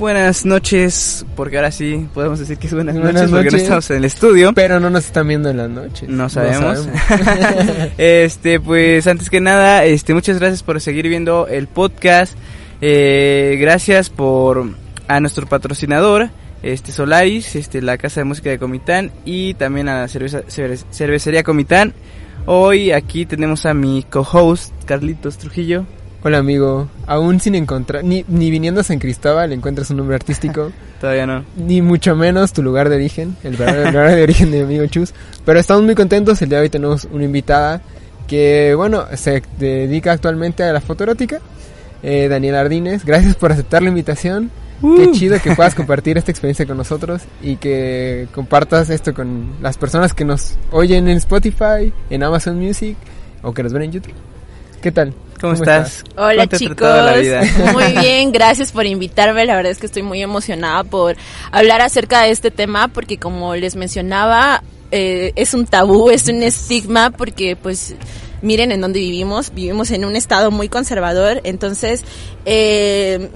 Buenas noches, porque ahora sí podemos decir que es buenas, Buenas noches porque no estamos en el estudio. Pero no nos están viendo en las noches. No sabemos. sabemos. este, pues antes que nada, este, muchas gracias por seguir viendo el podcast. Eh, gracias por a nuestro patrocinador, este Solaris, este la casa de música de Comitán y también a la cerveza, cerve- cervecería Comitán. Hoy aquí tenemos a mi co-host Carlitos Trujillo. Hola amigo, aún sin encontrar, ni, ni viniendo a San Cristóbal encuentras un nombre artístico, Todavía no. ni mucho menos tu lugar de origen, el lugar de origen de mi amigo Chus. Pero estamos muy contentos, el día de hoy tenemos una invitada que, bueno, se dedica actualmente a la fotoerótica. Eh, Daniela Ardínez, gracias por aceptar la invitación. Qué Uh. chido que puedas compartir esta experiencia con nosotros y que compartas esto con las personas que nos oyen en Spotify, en Amazon Music o que nos ven en YouTube. ¿Qué tal? ¿Cómo, estás? Hola chicos, muy bien, gracias por invitarme, la verdad es que estoy muy emocionada por hablar acerca de este tema porque como les mencionaba, eh, es un tabú, es un estigma porque pues miren en dónde vivimos, vivimos en un estado muy conservador, entonces eh,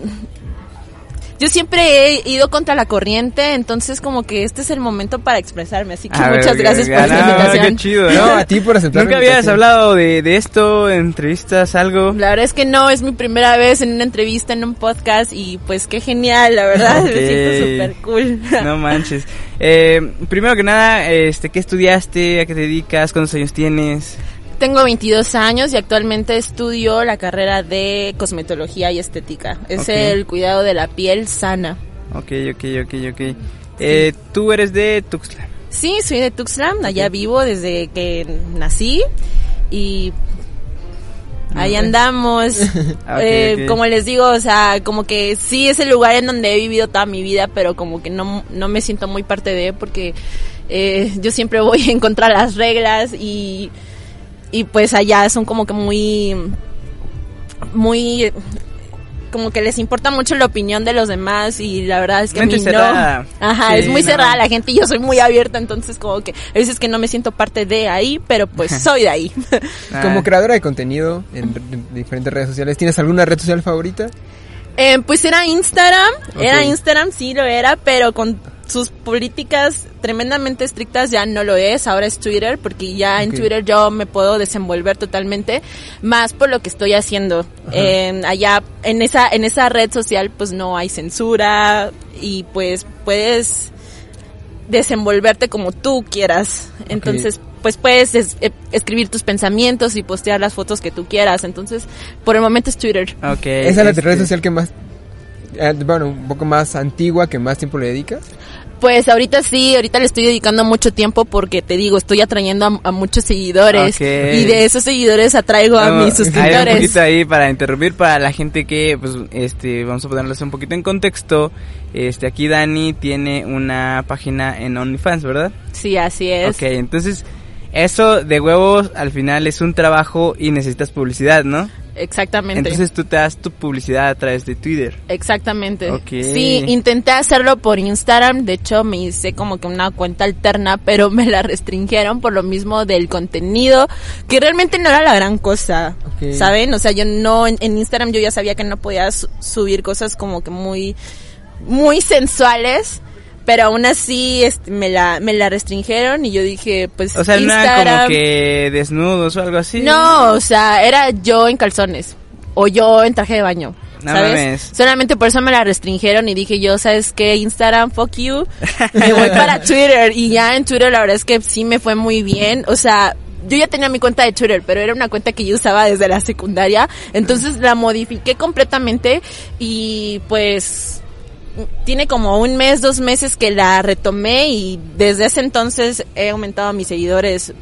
yo siempre he ido contra la corriente, entonces como que este es el momento para expresarme, así que A muchas gracias por no, invitación. Qué chido. No, a ti por aceptar ¿Nunca la habías hablado de, de esto, entrevistas, algo? La verdad es que no, es mi primera vez en una entrevista, en un podcast y pues qué genial, la verdad, Ok. me siento súper cool. No manches. Eh, primero que nada, este, ¿qué estudiaste? ¿A qué te dedicas? ¿Cuántos años tienes? Tengo 22 años y actualmente estudio la carrera de cosmetología y estética. Es Ok. el cuidado de la piel sana. Ok, ok, ok, ok. Eh, Tú eres de Tuxtla. Sí, soy de Tuxtla, allá vivo desde que nací y ahí andamos. Ah, ok, Eh, ok. Como les digo, o sea, como que sí es el lugar en donde he vivido toda mi vida, pero como que no, no me siento muy parte de porque eh, yo siempre voy en contra de las reglas y, y pues allá son como que muy, muy como que les importa mucho la opinión de los demás y la verdad es que a Mente mí cerrada. no. Ajá, Sí, es muy no. cerrada la gente y yo soy muy abierta, entonces como que a veces que no me siento parte de ahí, pero pues soy de ahí. Ah, Como creadora de contenido en, en diferentes redes sociales, ¿tienes alguna red social favorita? Eh, pues era Instagram, era Instagram, sí lo era, pero con sus políticas tremendamente estrictas ya no lo es, ahora es Twitter, porque ya en. Twitter yo me puedo desenvolver totalmente, más por lo que estoy haciendo. Eh, allá en esa, en esa red social pues no hay censura y pues puedes desenvolverte como tú quieras. Entonces, pues puedes es- eh, escribir tus pensamientos y postear las fotos que tú quieras. Entonces, por el momento es Twitter. Ok. ¿Esa es la este, red social que más, bueno, un poco más antigua, que más tiempo le dedicas? Pues ahorita sí, ahorita le estoy dedicando mucho tiempo porque te digo, estoy atrayendo a, a muchos seguidores Ok. y de esos seguidores atraigo a mis Hay un suscriptores. poquito ahí para interrumpir para la gente que, pues, este, vamos a ponerles un poquito en contexto. Este, aquí Dani tiene una página en OnlyFans, ¿verdad? Sí, así es. Ok, entonces, eso de huevos al final es un trabajo y necesitas publicidad, ¿no? Exactamente. Entonces tú te das tu publicidad a través de Twitter. Exactamente. Sí, intenté hacerlo por Instagram, de hecho me hice como que una cuenta alterna, pero me la restringieron por lo mismo del contenido, que realmente no era la gran cosa. ¿saben? O sea, yo no, en, en Instagram yo ya sabía que no podía su- subir cosas como que muy, muy sensuales. Pero aún así este, me la me la restringieron y yo dije, pues O sea, no Instagram como que desnudos o algo así. no, o sea, era yo en calzones o yo en traje de baño. No ¿Sabes? mames. Solamente por eso me la restringieron y dije yo, ¿sabes qué? Instagram, fuck you. Me voy para Twitter y ya en Twitter la verdad es que sí me fue muy bien. O sea, yo ya tenía mi cuenta de Twitter, pero era una cuenta que yo usaba desde la secundaria. Entonces la modifiqué completamente y pues tiene como un mes, dos meses que la retomé y desde ese entonces he aumentado mis seguidores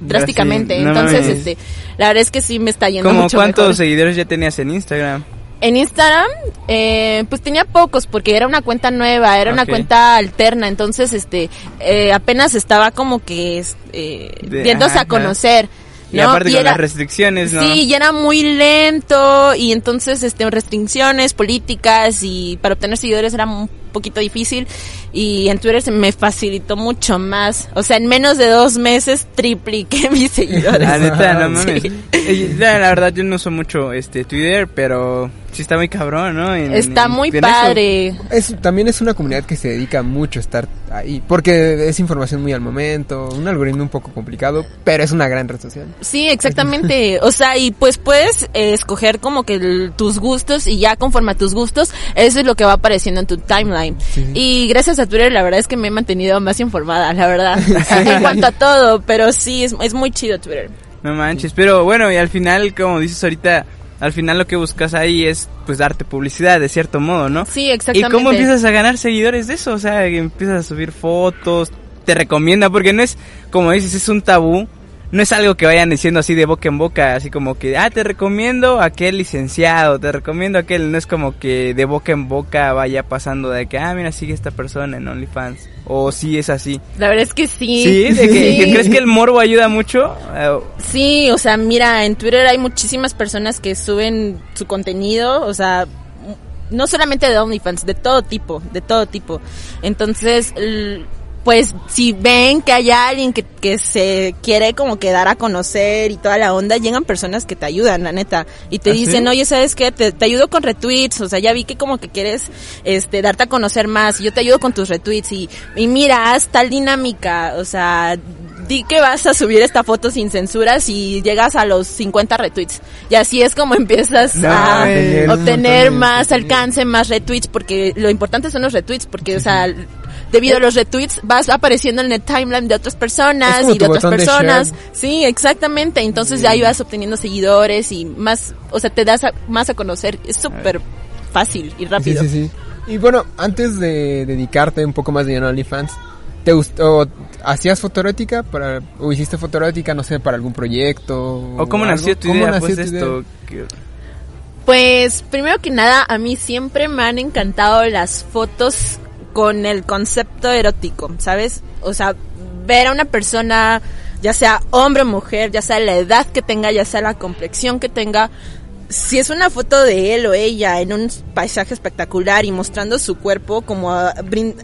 drásticamente. no Entonces, mames. este, la verdad es que sí me está yendo ¿Cómo mucho cuántos mejor. seguidores ya tenías en Instagram? En Instagram, eh, pues tenía pocos porque era una cuenta nueva, era una cuenta alterna, entonces este eh, apenas estaba como que eh, De- diéndose ajá, a conocer. Y ¿no? aparte Y con era- las restricciones, ¿no? Sí, y era muy lento y entonces este restricciones políticas y para obtener seguidores era un poquito difícil y en Twitter se me facilitó mucho más. O sea, en menos de dos meses tripliqué mis seguidores. La neta, no mames. Sí. La, la verdad, yo no uso mucho este Twitter, pero sí está muy cabrón, ¿no? En- Está en- muy padre. Es, también es una comunidad que se dedica mucho a estar ahí, porque es información muy al momento, un algoritmo un poco complicado, pero es una gran red social. Sí, exactamente. O sea, y pues puedes eh, escoger como que el- tus gustos y ya conforme a tus gustos, eso es lo que va apareciendo en tu timeline. Sí. Y gracias a Twitter, la verdad es que me he mantenido más informada, la verdad. en cuanto a todo, pero sí, es, es muy chido Twitter. No manches, pero bueno, y al final, como dices ahorita, al final lo que buscas ahí es pues darte publicidad de cierto modo, ¿no? Sí, ¿Y exactamente. cómo empiezas a ganar seguidores de eso? O sea, que empiezas a subir fotos, te recomienda, porque no es, como dices, es un tabú. No es algo que vayan diciendo así de boca en boca, así como que, ah, te recomiendo a aquel licenciado, te recomiendo a aquel. No es como que de boca en boca vaya pasando de que, ah, mira, sigue esta persona en OnlyFans. O sí es así. La verdad es que sí. ¿Sí? ¿De que, Sí. que ¿Crees que el morbo ayuda mucho? Eh, Sí, o sea, mira, en Twitter hay muchísimas personas que suben su contenido, o sea, no solamente de OnlyFans, de todo tipo, de todo tipo. Entonces, pues si ven que hay alguien que, que se quiere como que dar a conocer y toda la onda, llegan personas que te ayudan, la neta, y te ¿Ah, sí? dicen, oye, ¿sabes qué? Te, te ayudo con retweets, o sea, ya vi que como que quieres este darte a conocer más, y yo te ayudo con tus retweets, y, y mira, haz tal dinámica, o sea, di que vas a subir esta foto sin censuras y llegas a los 50 retweets. Y así es como empiezas No, a obtener más alcance, más retweets, porque lo importante son los retweets, porque, o sea, debido a los retweets vas apareciendo en el timeline de otras personas y de otras de personas. Sí, exactamente. Entonces ya ahí vas obteniendo seguidores y más, o sea, te das a- más a conocer. Es súper fácil y rápido. sí, sí. Y bueno, antes de dedicarte un poco más de lleno a OnlyFans, ¿te gustó, hacías fotoerótica para, o hiciste fotoerótica, no sé, para algún proyecto? ¿O cómo algo? nació tu ¿Cómo idea? nació Pues tu esto. idea? Pues primero que nada, a mí siempre me han encantado las fotos con el concepto erótico, ¿sabes? O sea, ver a una persona, ya sea hombre o mujer, ya sea la edad que tenga, ya sea la complexión que tenga, si es una foto de él o ella en un paisaje espectacular y mostrando su cuerpo, como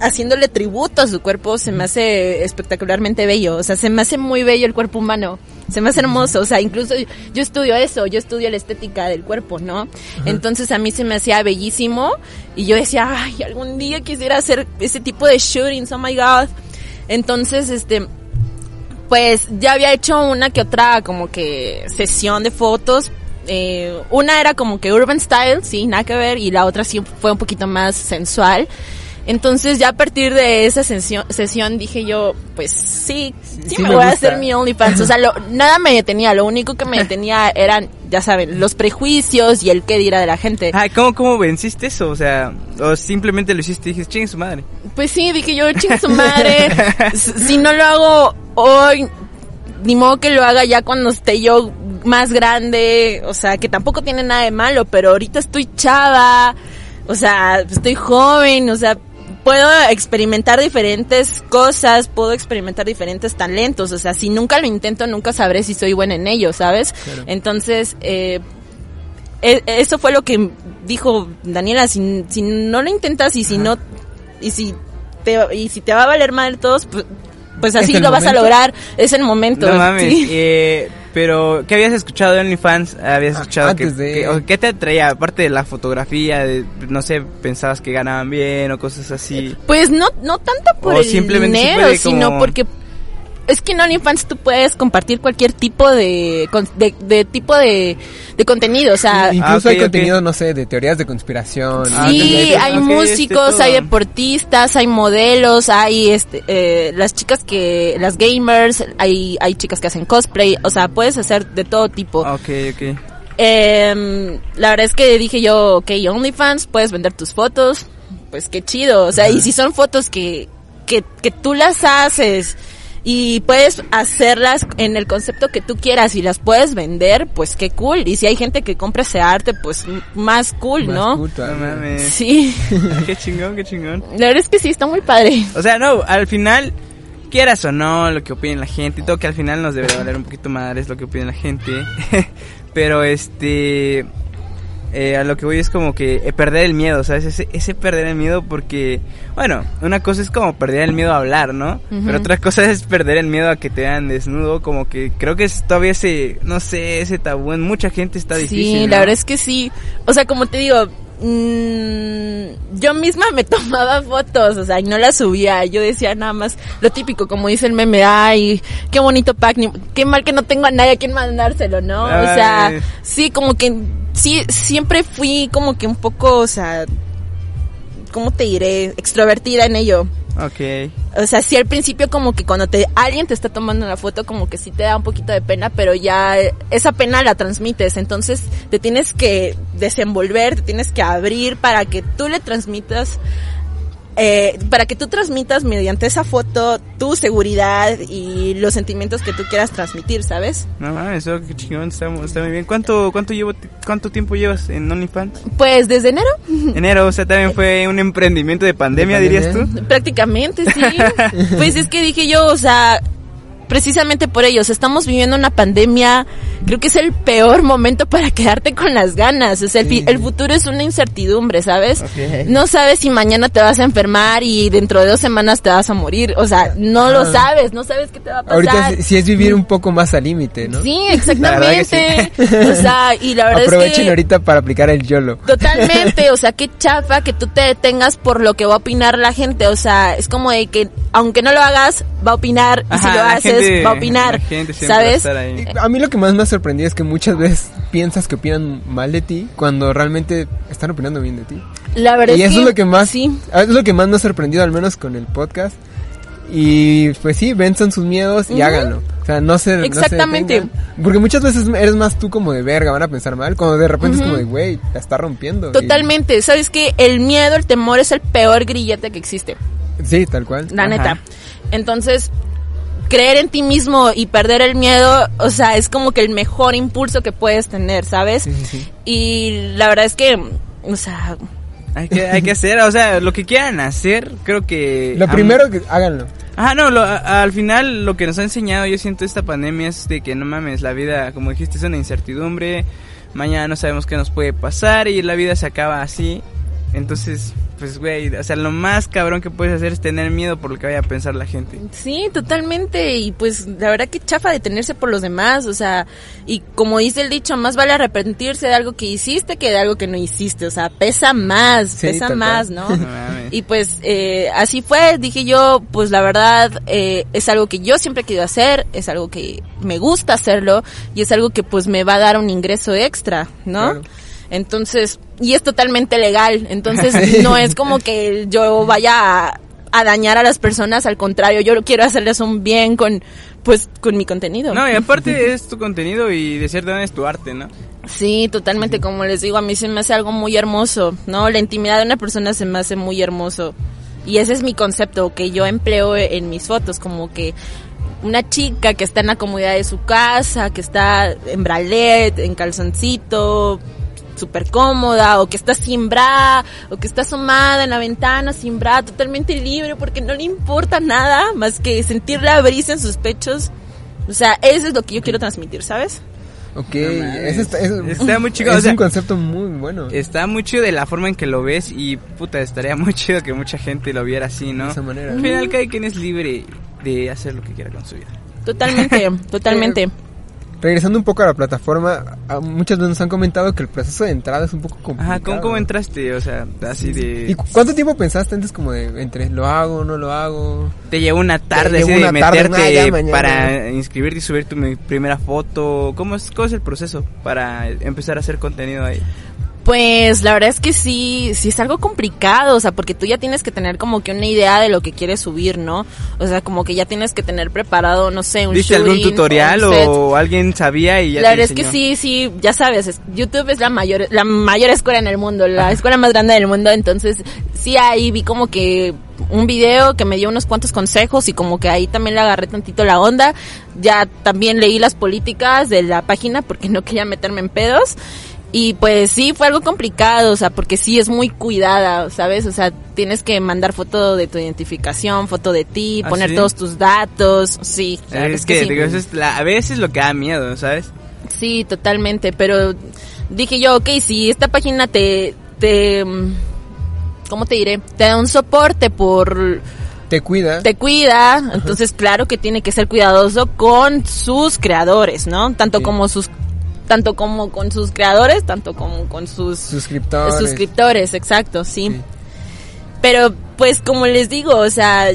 haciéndole tributo a su cuerpo, se me hace espectacularmente bello. O sea, se me hace muy bello el cuerpo humano. Se me hace hermoso. O sea, incluso yo estudio eso, yo estudio la estética del cuerpo, ¿no? Entonces a mí se me hacía bellísimo y yo decía, ay, algún día quisiera hacer ese tipo de shootings, oh my god. Entonces, este, pues ya había hecho una que otra como que sesión de fotos. Eh, una era como que urban style, sí, nada que ver, y la otra sí fue un poquito más sensual. Entonces ya a partir de esa sesión, sesión dije yo, pues sí, sí, sí me, me voy a hacer mi OnlyFans. O sea, lo- nada me detenía, lo único que me detenía eran, ya saben, los prejuicios y el qué dirá de la gente. Ay, ¿cómo, ¿cómo venciste eso? O sea, o simplemente lo hiciste y dijiste, chingue su madre. Pues sí, dije yo, chingue su madre. Si no lo hago hoy, ni modo que lo haga ya cuando esté yo más grande. O sea, que tampoco tiene nada de malo, pero ahorita estoy chava. O sea, estoy joven, o sea, puedo experimentar diferentes cosas, puedo experimentar diferentes talentos. O sea, si nunca lo intento, nunca sabré si soy buena en ello, ¿sabes? Entonces, eh, e- eso fue lo que dijo Daniela, si, si no lo intentas y si no y si te y si te va a valer mal todos, pues, pues así ¿Es el lo vas a lograr, es el momento. No mames. sí. eh, pero, ¿qué habías escuchado de OnlyFans? ¿Habías Ah, escuchado que, antes de- que- o qué te atraía? Aparte de la fotografía, de, no sé, pensabas que ganaban bien o cosas así. Pues no no tanto por O el simplemente dinero, sino porque es que en OnlyFans tú puedes compartir cualquier tipo de de, de tipo de, de contenido, o sea, Incluso Ah, hay ok, ok. contenido, no sé, de teorías de conspiración. Ah, Sí, ok, hay ok, músicos, este, hay deportistas, hay modelos, hay este, eh, las chicas que, las gamers, hay, hay chicas que hacen cosplay, o sea, puedes hacer de todo tipo. Ok, ok. Em, la verdad es que dije yo, ok, OnlyFans, puedes vender tus fotos, pues qué chido, o sea, y si son fotos que, que, que tú las haces y puedes hacerlas en el concepto que tú quieras y las puedes vender, pues qué cool. Y si hay gente que compra ese arte, pues más cool, Más ¿no? todavía. mames. Sí, qué chingón, qué chingón. la verdad es que sí, está muy padre. O sea, no, al final, quieras o no, lo que opine la gente y todo, que al final nos debería valer un poquito más es lo que opine la gente. Pero este. Eh, a lo que voy es como que eh, perder el miedo, ¿sabes? Ese, ese perder el miedo porque, bueno, una cosa es como perder el miedo a hablar, ¿no? Pero otra cosa es perder el miedo a que te vean desnudo, como que creo que es todavía ese, no sé, ese tabú en mucha gente está difícil. Sí, ¿no? la verdad es que sí. O sea, como te digo, mm, yo misma me tomaba fotos, o sea, y no las subía. Yo decía nada más lo típico, como dice el meme, ay, qué bonito pack, ni- qué mal que no tengo a nadie a quien mandárselo, ¿no? O sea, sí, como que, sí, siempre fui como que un poco, o sea, ¿cómo te diré? Extrovertida en ello. Ok. O sea, sí al principio como que cuando te alguien te está tomando una foto como que sí te da un poquito de pena, pero ya esa pena la transmites, entonces te tienes que desenvolver, te tienes que abrir para que tú le transmitas eh, para que tú transmitas mediante esa foto tu seguridad y los sentimientos que tú quieras transmitir, ¿sabes? No eso qué chingón, está, está muy bien. ¿Cuánto, cuánto, llevo, cuánto tiempo llevas en OnlyFans? Pues desde enero, Enero, o sea, también fue un emprendimiento de pandemia, ¿De dirías pandemia? tú. prácticamente sí. pues es que dije yo, o sea, precisamente por ellos, estamos viviendo una pandemia, creo que es el peor momento para quedarte con las ganas, o sea, el, Sí. el futuro es una incertidumbre, ¿sabes? No sabes si mañana te vas a enfermar y dentro de dos semanas te vas a morir, o sea, no lo Ah. sabes, no sabes qué te va a pasar. Ahorita sí, sí es vivir un poco más al límite, ¿no? Sí, exactamente. O sea, y la verdad Aprovechen es que ahorita para aplicar el YOLO. Totalmente, o sea, qué chafa que tú te detengas por lo que va a opinar la gente, o sea, es como de que aunque no lo hagas, va a opinar, y si lo la gente- va a opinar, a ¿sabes? ahí. A mí lo que más me ha sorprendido es que muchas veces piensas que opinan mal de ti cuando realmente están opinando bien de ti. La verdad y es eso que, es lo que más sí, es lo que más me ha sorprendido al menos con el podcast. Y pues sí, venzan sus miedos y háganlo. O sea, no se no se Exactamente. Porque muchas veces eres más tú como de verga, van a pensar mal, cuando de repente es como de, güey, la está rompiendo. Y- totalmente, sabes que el miedo, el temor es el peor grillete que existe, sí, tal cual. la Ajá. neta. Entonces, creer en ti mismo y perder el miedo, o sea, es como que el mejor impulso que puedes tener, ¿sabes? Sí, sí, sí. Y la verdad es que, o sea, Hay que, hay que hacer, o sea, lo que quieran hacer, creo que... Lo primero que háganlo. Ajá, no, lo- a- al final lo que nos ha enseñado, yo siento, esta pandemia es de que no mames, la vida, como dijiste, es una incertidumbre, mañana no sabemos qué nos puede pasar y la vida se acaba así. Entonces, pues, güey, o sea, lo más cabrón que puedes hacer es tener miedo por lo que vaya a pensar la gente. Sí, totalmente. Y pues la verdad que chafa detenerse por los demás. O sea, y como dice el dicho, más vale arrepentirse de algo que hiciste que de algo que no hiciste. O sea, pesa más, Sí, pesa más. ¿no? Y pues eh, así fue, dije yo, pues la verdad eh, es algo que yo siempre he querido hacer, es algo que me gusta hacerlo y es algo que pues me va a dar un ingreso extra, ¿no? Claro. Entonces, y es totalmente legal, entonces no es como que yo vaya a, a dañar a las personas, al contrario, yo quiero hacerles un bien con pues con mi contenido. No, y aparte es tu contenido y de cierta manera es tu arte, ¿no? Sí, totalmente, como les digo, a mí se me hace algo muy hermoso, ¿no? La intimidad de una persona se me hace muy hermoso. Y ese es mi concepto que yo empleo en mis fotos, como que una chica que está en la comodidad de su casa, que está en bralet, en calzoncito, súper cómoda, o que está sin bra, o que está asomada en la ventana sin bra, totalmente libre, porque no le importa nada más que sentir la brisa en sus pechos. O sea, eso es lo que yo quiero transmitir, ¿sabes? Ok, No eso está, eso- Está muy chido, Es o sea, un concepto muy bueno. Está muy chido de la forma en que lo ves y puta, estaría muy chido que mucha gente lo viera así, ¿no? De esa manera. Al final cada quien es libre de hacer lo que quiera con su vida. Totalmente, totalmente. Regresando un poco a la plataforma, a- muchas veces nos han comentado que el proceso de entrada es un poco complicado. Ajá, ¿cómo, cómo entraste? O sea, así de... ¿Y cu- cuánto tiempo pensaste antes como de entre lo hago, no lo hago? Te llevó una tarde así de una tarde, meterte ah, ya, mañana. para inscribirte y subir tu primera foto. ¿Cómo es, ¿Cómo es el proceso para empezar a hacer contenido ahí? Pues la verdad es que sí, sí es algo complicado, o sea, porque tú ya tienes que tener como que una idea de lo que quieres subir, ¿no? O sea, como que ya tienes que tener preparado, no sé, un ¿Viste algún tutorial o alguien sabía y ya La te verdad es que sí, sí, ya sabes, es- YouTube es la mayor, la mayor escuela en el mundo, la escuela más grande del mundo, entonces sí ahí vi como que un video que me dio unos cuantos consejos y como que ahí también le agarré tantito la onda, ya también leí las políticas de la página porque no quería meterme en pedos. Y pues sí, fue algo complicado, o sea, porque sí es muy cuidada, ¿sabes? O sea, tienes que mandar foto de tu identificación, foto de ti, ¿Ah, poner sí? todos tus datos, sí. la verdad Es que, sí. digo, eso es la- a veces lo que da miedo, ¿sabes? Sí, totalmente, pero dije yo, ok, si esta página te, te, mm, ¿cómo te diré? Te da un soporte por, Te cuida. te cuida, entonces claro que tiene que ser cuidadoso con sus creadores, ¿no? Tanto Sí. como sus, tanto como con sus creadores, tanto como con sus Suscriptores. suscriptores, exacto, sí. Sí. Pero pues como les digo, o sea,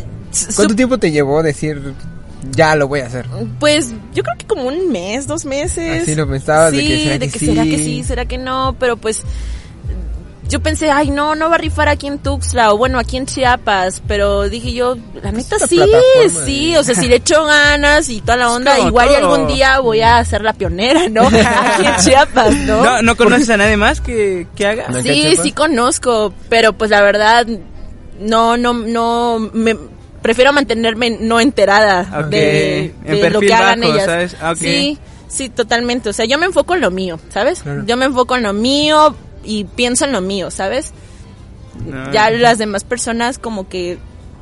¿Cuánto tiempo te llevó decir, ya lo voy a hacer? Pues yo creo que como un mes, dos meses. Así lo pensabas, de Sí, que será de que que será que sí. sí, será que no, pero pues yo pensé, ay no, no va a rifar aquí en Tuxtla o bueno, aquí en Chiapas, pero dije yo, la neta sí, sí, de- o sea, si le echo ganas y toda la onda, como igual y algún día voy a ser la pionera, ¿no? Aquí en Chiapas, ¿no? ¿No, no conoces a nadie más que, que haga? No. Sí, sí conozco, pero pues la verdad no no no me prefiero mantenerme no enterada de, en lo que hagan bajo, ellas. Sí, sí, totalmente, o sea, yo me enfoco en lo mío, ¿sabes? Claro. Yo me enfoco en lo mío y pienso en lo mío, ¿sabes? No. Ya las demás personas como que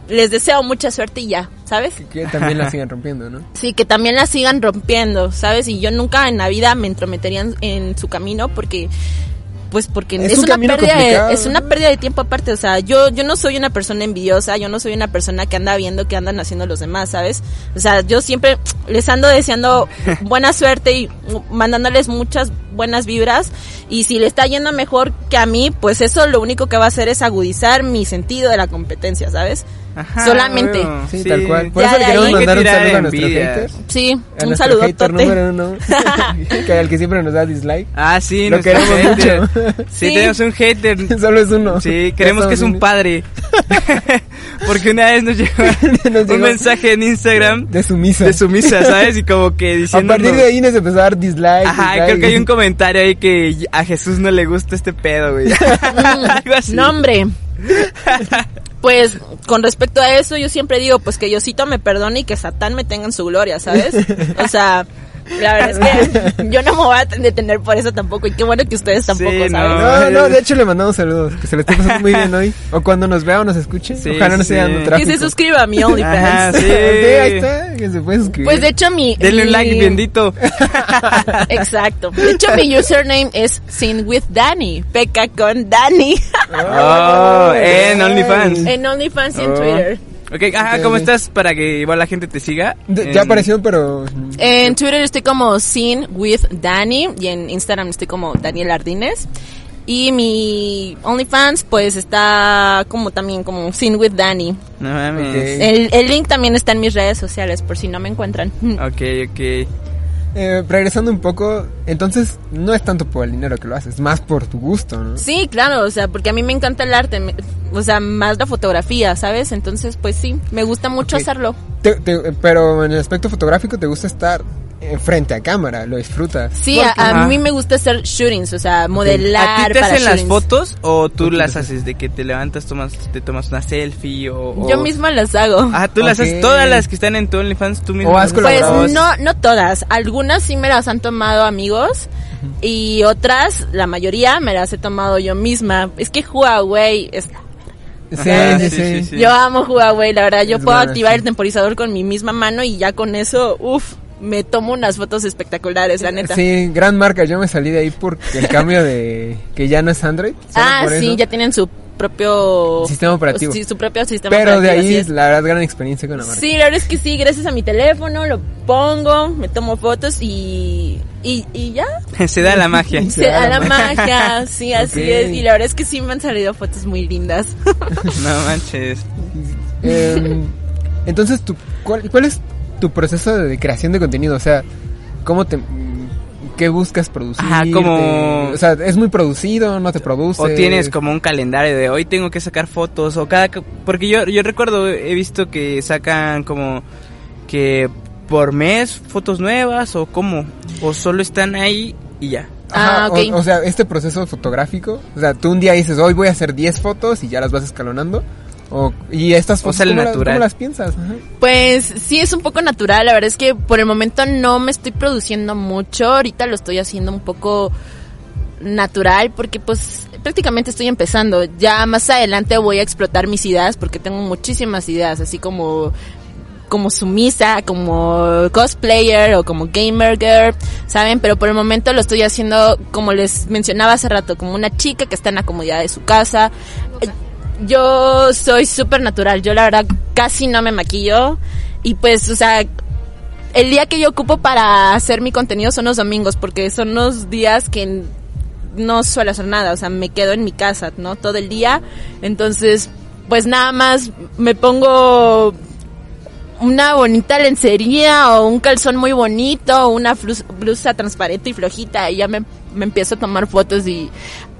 les deseo mucha suerte y ya, ¿sabes? Que también la siguen rompiendo, ¿no? Sí, que también la sigan rompiendo, ¿sabes? Y yo nunca en la vida me entrometería en, en su camino porque pues porque Es es, un una pérdida complicado, de, es una pérdida de tiempo aparte, o sea, yo yo no soy una persona envidiosa, yo no soy una persona que anda viendo qué andan haciendo los demás, ¿sabes? O sea, yo siempre les ando deseando buena suerte y mandándoles muchas buenas vibras y si le está yendo mejor que a mí, pues eso lo único que va a hacer es agudizar mi sentido de la competencia, ¿sabes? Ajá, solamente. bueno, Sí, tal cual. Por Ya eso le de queremos ahí- mandar un saludo a nuestros haters. Sí, A un nuestro saludo hater número uno. que al que siempre nos da dislike. Ah, sí, Lo queremos hater. mucho. Sí, Sí. tenemos un hater. Solo es uno. Sí, creemos que es un padre. Porque una vez nos llegó Nos un llegó mensaje en Instagram De su misa. de su misa, ¿sabes? Y como que A diciendo. partir de ahí nos empezó a dar dislike. Ajá, dislike. creo que hay un comentario ahí que a Jesús no le gusta este pedo, güey. Algo así. No, hombre. Pues con respecto a eso, yo siempre digo, pues que Diosito me perdone y que Satán me tenga en su gloria, ¿sabes? O sea, la verdad es que yo no me voy a detener por eso tampoco y qué bueno que ustedes tampoco, Sí, ¿sabes? No, no, de hecho le mandamos saludos. Que se le esté pasando muy bien hoy. O cuando nos vea o nos escuche. Sí, Ojalá no sí, esté dando sí. Que tráfico. se suscriba a mi Ajá, OnlyFans. sí. Ahí está. Que se puede suscribir. Pues de hecho mi... Denle un mi- like, bendito. Exacto. De hecho mi username es Sin with Danny. Peca con Danny. Oh, en OnlyFans. en OnlyFans y en Oh. Twitter. Ok, ajá, Ok, ¿cómo estás? Para que igual la gente te siga. De- En- Ya apareció, pero. En Twitter estoy como Sin with Danny y en Instagram estoy como Daniel Ardines. Y mi OnlyFans pues está como también como Sin with Danny. No mames. Ok. El, el link también está en mis redes sociales por si no me encuentran. Ok, ok. Eh, regresando un poco, entonces no es tanto por el dinero que lo haces, más por tu gusto, ¿no? Sí, claro, o sea, porque a mí me encanta el arte, me- o sea, más la fotografía, ¿sabes? Entonces, pues sí, me gusta mucho hacerlo. Te- te- pero en el aspecto fotográfico te gusta estar frente a cámara, lo disfrutas. Sí, a, a mí me gusta hacer shootings, o sea, modelar ¿A ti te para hacen las fotos o tú ¿O tú las haces de que te levantas, tomas, te tomas una selfie o...? o- Yo misma las hago. Ah, tú las haces, todas las que están en tu OnlyFans, tú mismo. O has Pues no, no todas. Algunas sí me las han tomado amigos y otras, la mayoría, me las he tomado yo misma. Es que Huawei, es- Sí, Ajá, sí, sí, sí. sí, sí. yo amo Huawei, la verdad. Yo Es puedo activar sí. el temporizador con mi misma mano y ya con eso, uff, me tomo unas fotos espectaculares, la neta. Sí, gran marca. Yo me salí de ahí porque el cambio de que ya no es Android. ah, por sí, eso. ya tienen su propio Sistema operativo. Sí, su propio sistema Pero de operativo. ahí, es. la verdad, gran experiencia con la marca. Sí, la verdad es que sí, gracias a mi teléfono lo pongo, me tomo fotos y, y, y ya. Se da la magia. Se da la magia, sí, así es. Y la verdad es que sí me han salido fotos muy lindas. No manches. Eh, entonces, tu, ¿cuál, ¿cuál es tu proceso de creación de contenido? O sea, ¿cómo te... qué buscas producir. Ajá, como- O sea, es muy producido, no te produce. O tienes como un calendario de hoy tengo que sacar fotos o cada que- porque yo yo recuerdo he visto que sacan como que por mes fotos nuevas o cómo o solo están ahí y ya. Ajá, Ah, o- ok. o, sea, este proceso fotográfico, o sea, tú un día dices, hoy voy a hacer 10 fotos y ya las vas escalonando. O, y estas fotos, sale ¿cómo, las- natural. cómo las piensas? Ajá. Pues sí es un poco natural, la verdad es que por el momento no me estoy produciendo mucho, ahorita lo estoy haciendo un poco natural porque pues prácticamente estoy empezando, ya más adelante voy a explotar mis ideas porque tengo muchísimas ideas, así como como sumisa, como cosplayer o como gamer girl, ¿saben? Pero por el momento lo estoy haciendo, como les mencionaba hace rato, como una chica que está en la comodidad de su casa. Yo soy súper natural, yo la verdad casi no me maquillo y pues, o sea, el día que yo ocupo para hacer mi contenido son los domingos porque son los días que no suelo hacer nada, o sea, me quedo en mi casa, ¿no? Todo el día. Entonces, pues nada más me pongo una bonita lencería o un calzón muy bonito una blusa transparente y flojita y ya me, me empiezo a tomar fotos y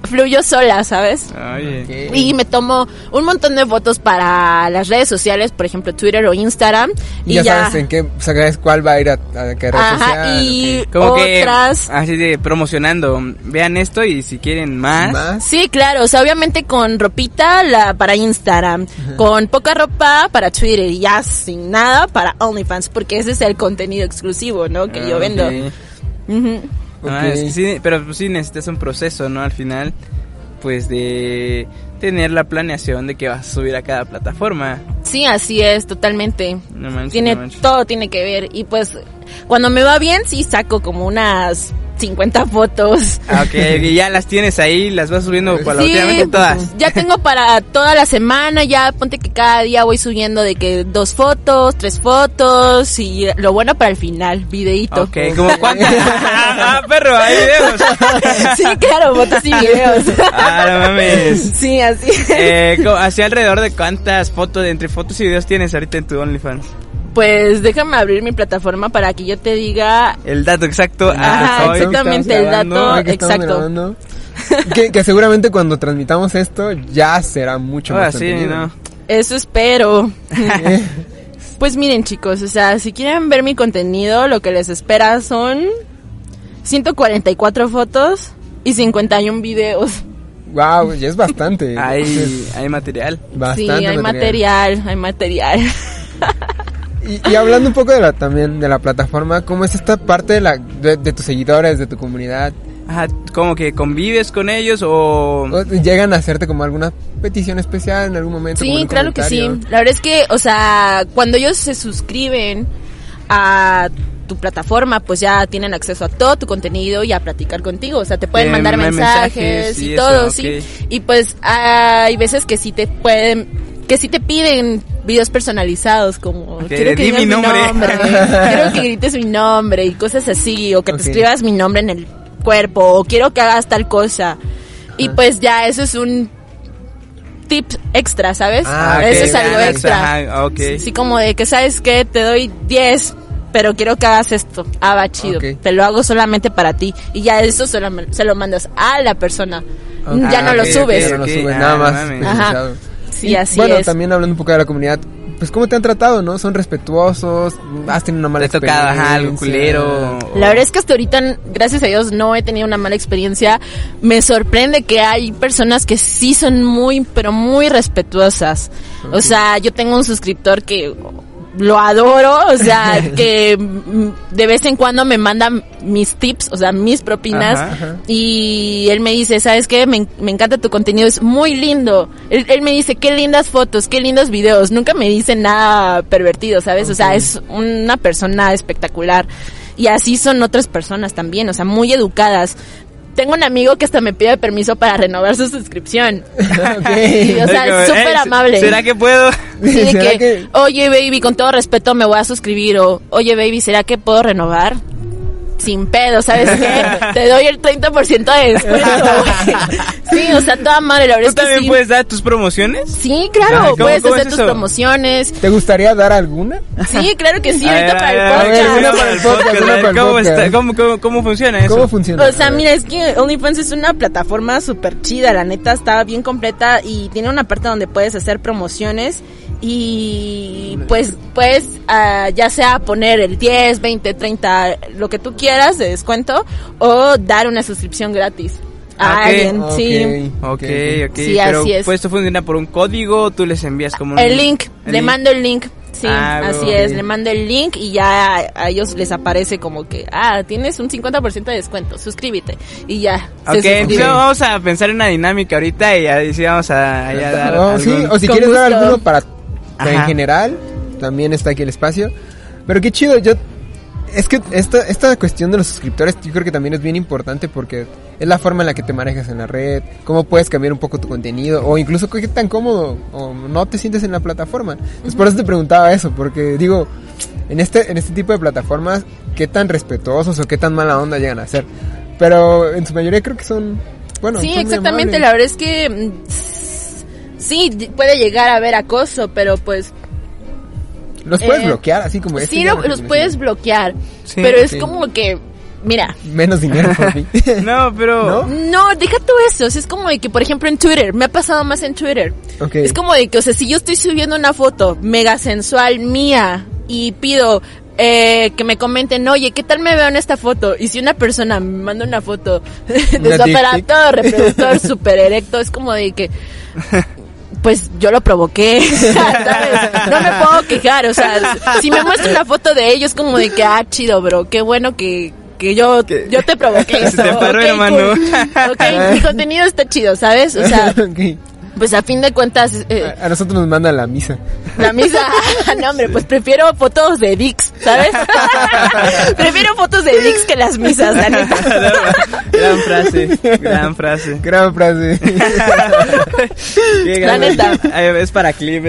fluyo sola, ¿sabes? Oye. Ok. Y me tomo un montón de fotos para las redes sociales, por ejemplo Twitter o Instagram. Y ya, sabes en qué, sabes cuál va a ir a, a qué red Ajá, social, y ok. Como que otras... así de promocionando, vean esto y si quieren más, más. Sí, claro, o sea, obviamente con ropita la para Instagram, con poca ropa para Twitter y ya sin nada para OnlyFans, porque ese es el contenido exclusivo, ¿no? Que yo Ah, vendo. ok. Ujú. Ah, Ok. es que sí, pero pues sí necesitas un proceso, ¿no? Al final, pues de tener la planeación de que vas a subir a cada plataforma. Sí, así es, totalmente. No manches, Tiene no todo tiene que ver y pues cuando me va bien sí saco como unas 50 fotos. Ah, ok, y ya las tienes ahí, las vas subiendo paulatinamente Sí, todas. ya tengo para toda la semana, ya ponte que cada día voy subiendo de que dos fotos, tres fotos y lo bueno para el final, videíto. Ok, como cuántas. ah, perro, ahí vemos. sí, claro, fotos y videos. Ah, no mames. sí, así. Eh, alrededor de cuántas fotos, entre fotos y videos tienes ahorita en tu OnlyFans. Pues déjame abrir mi plataforma para que yo te diga El dato exacto. Ajá, ah, exactamente, el dato. Que exacto. que, que seguramente cuando transmitamos esto ya será mucho Ahora más sí, contenido. ¿no? Eso espero. Pues miren chicos, o sea, si quieren ver mi contenido, lo que les espera son 144 fotos y 51 videos. Wow, ya es bastante. Hay, hay material. Bastante sí, hay material, hay material. Y, y hablando un poco de la también de la plataforma, ¿cómo es esta parte de, la, de, de tus seguidores, de tu comunidad? Ajá, como que convives con ellos o... ¿O ¿Llegan a hacerte como alguna petición especial en algún momento? Sí, claro que sí. La verdad es que, o sea, cuando ellos se suscriben a tu plataforma, pues ya tienen acceso a todo tu contenido y a platicar contigo. O sea, te pueden Eh, mandar me- mensajes, mensajes y y eso, todo, sí. Y pues hay veces que sí te pueden, que sí te piden videos personalizados como quiero que di digas mi mi nombre". quiero que grites mi nombre y cosas así o que te escribas mi nombre en el cuerpo o quiero que hagas tal cosa. Y Ah. pues ya eso es un tip extra, ¿sabes? Ah, Eso es algo extra. ajá, ok. Sí, como de que, ¿sabes qué? Te doy 10, pero quiero que hagas esto. Ah, va chido. Te lo hago solamente para ti. Y ya eso se lo, se lo mandas a la persona. Ok. Ya no Ah, lo subes. Ya no lo subes, ah, nada más. mames. Sí, Y, así bueno, es. también hablando un poco de la comunidad, pues cómo te han tratado, ¿no? Son respetuosos, has tenido una mala ¿Te ha tocado ajá, algo experiencia? culero? La verdad es que hasta ahorita, gracias a Dios, no he tenido una mala experiencia. Me sorprende que hay personas que sí son muy, pero muy respetuosas. O sea, yo tengo un suscriptor que lo adoro, o sea, que de vez en cuando me manda mis tips, o sea, mis propinas, Ajá, ajá. y él me dice, ¿sabes qué? Me, me encanta tu contenido, es muy lindo. Él, él me dice, qué lindas fotos, qué lindos videos, nunca me dice nada pervertido, ¿sabes? O sea, es una persona espectacular. Y así son otras personas también, o sea, muy educadas. Tengo un amigo que hasta me pide permiso para renovar su suscripción. O sea, súper "Ey, amable. ¿Será que puedo? Sí, de ¿Será que, que- oye baby, con todo respeto me voy a suscribir o oye baby, ¿será que puedo renovar? Sin pedo, ¿sabes qué? Te doy el 30% de descuento, güey. Sí, o sea, toda madre, la verdad ¿Tú es que también sí. puedes dar tus promociones? Sí, claro, Ah, ¿cómo- puedes cómo es hacer tus eso? promociones. ¿Te gustaría dar alguna? Sí, claro que sí, A ahorita para a el podcast. una una para el podcast, a una ver, para el ¿Cómo, podcast. está- cómo, cómo, cómo funciona eso? ¿Cómo funciona? O sea, mira, es que OnlyFans es una plataforma súper chida, la neta está bien completa y tiene una parte donde puedes hacer promociones y pues puedes ah, ya sea poner el 10, 20, 30, lo que tú quieras de descuento o dar una suscripción gratis a Ah, ok. alguien, sí. Ok, ok. Sí, pero así es. pues esto funciona por un código, tú les envías como un... El link, el le link. mando el link. Sí, Ah, así es, le mando el link y ya a, a ellos les aparece como que, ah, tienes un 50% de descuento, suscríbete. Y ya. Ok, entonces vamos a pensar en una dinámica ahorita y ahí sí vamos a, a dar Oh, sí, algún- o si Con quieres dar gusto. alguno para en Ajá. general, también está aquí el espacio. Pero qué chido, yo es que esta esta cuestión de los suscriptores yo creo que también es bien importante porque es la forma en la que te manejas en la red, cómo puedes cambiar un poco tu contenido o incluso qué tan cómodo o no te sientes en la plataforma. Entonces por eso te preguntaba eso, porque digo, en este en este tipo de plataformas qué tan respetuosos o qué tan mala onda llegan a ser. Pero en su mayoría creo que son bueno, Sí, son exactamente. La verdad es que sí puede llegar a haber acoso, pero pues Los puedes eh, bloquear así como este sí lo- los puedes bloquear. Sí, pero es sí. como que, mira, Menos dinero por mí. No, pero... ¿No? no, deja todo eso. O sea, es como de que, por ejemplo, en Twitter, me ha pasado más en Twitter. Ok. Es como de que, o sea, si yo estoy subiendo una foto mega sensual mía y pido eh, que me comenten, oye, ¿qué tal me veo en esta foto? Y si una persona me manda una foto de su aparato reproductor super erecto, es como de que, pues yo lo provoqué, ¿sabes? No me puedo quejar, o sea, si me muestra una foto de ellos, como de que, ah, chido, bro, qué bueno que, que yo, yo te provoqué eso. te paró, hermano. cool. Ok, mi contenido está chido, ¿sabes? O sea. pues a fin de cuentas, eh, A, a nosotros nos mandan la misa. la misa, no hombre, pues prefiero fotos de Dix, ¿sabes? prefiero fotos de Dix que las misas, la neta. gran frase, gran frase. Gran frase. La neta. Es para clip.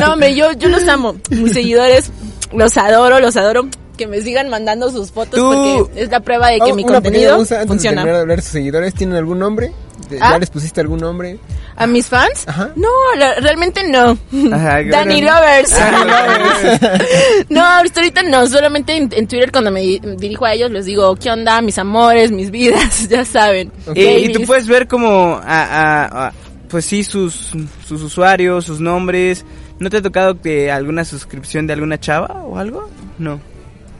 No, hombre, yo, yo los amo. Mis seguidores, los adoro, los adoro. Que me sigan mandando sus fotos Tú- porque es la prueba de que Oh, mi contenido pausa antes de funciona. de hablar de sus seguidores. ¿Tienen algún nombre? ¿Ya ¿Ah? les pusiste algún nombre? ¿A mis fans? Ajá. No, la- realmente no. Ajá, Danny bueno. Lovers. No, hasta ahorita no. Solamente en, en Twitter cuando me di- dirijo a ellos les digo, ¿qué onda? Mis amores, mis vidas, ya saben. Y, y tú puedes ver como, a, a- a- pues sí, sus, sus usuarios, sus nombres. ¿No te ha tocado que alguna suscripción de alguna chava o algo? No.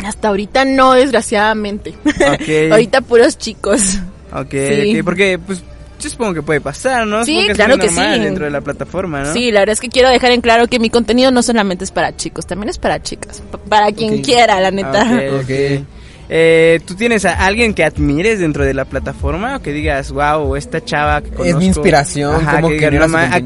Hasta ahorita no, desgraciadamente. Ahorita puros chicos. Ok, Sí. ok, porque pues yo supongo que puede pasar, ¿no? Sí, es claro que sí. dentro de la plataforma, ¿no? Sí, la verdad es que quiero dejar en claro que mi contenido no solamente es para chicos, también es para chicas. Para quien Ok. quiera, la neta. Ok, ok. Eh, ¿Tú tienes a alguien que admires dentro de la plataforma o que digas, wow, esta chava que conozco, mi inspiración,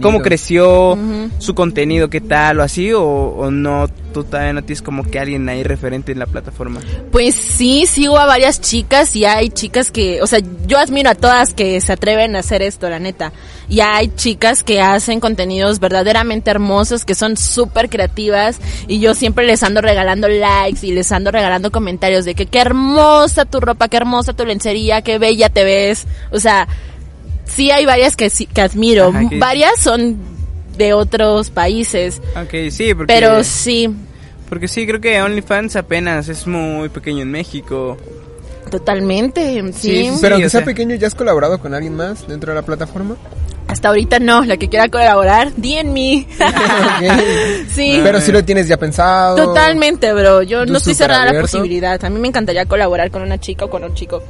cómo creció su contenido, qué tal o así o, o no, tú todavía no tienes como que alguien ahí referente en la plataforma. Pues sí, sigo a varias chicas y hay chicas que, o sea, yo admiro a todas que se atreven a hacer esto, la neta. Y hay chicas que hacen contenidos verdaderamente hermosos, que son súper creativas y yo siempre les ando regalando likes y les ando regalando comentarios de que qué hermosa tu ropa, qué hermosa tu lencería, qué bella te ves. O sea, sí hay varias que, sí- que admiro. Ajá, que- Varias son de otros países, Ok, sí, porque, pero sí, porque sí, creo que OnlyFans apenas es muy pequeño en México. totalmente, sí. Sí, sí, Pero aunque sea sea- pequeño, ¿ya has colaborado con alguien más dentro de la plataforma? Hasta ahorita no, la que quiera colaborar, di en mí. Sí, Pero si lo tienes ya pensado. totalmente, bro. Yo no estoy cerrada a la posibilidad. A mí me encantaría colaborar con una chica o con un chico.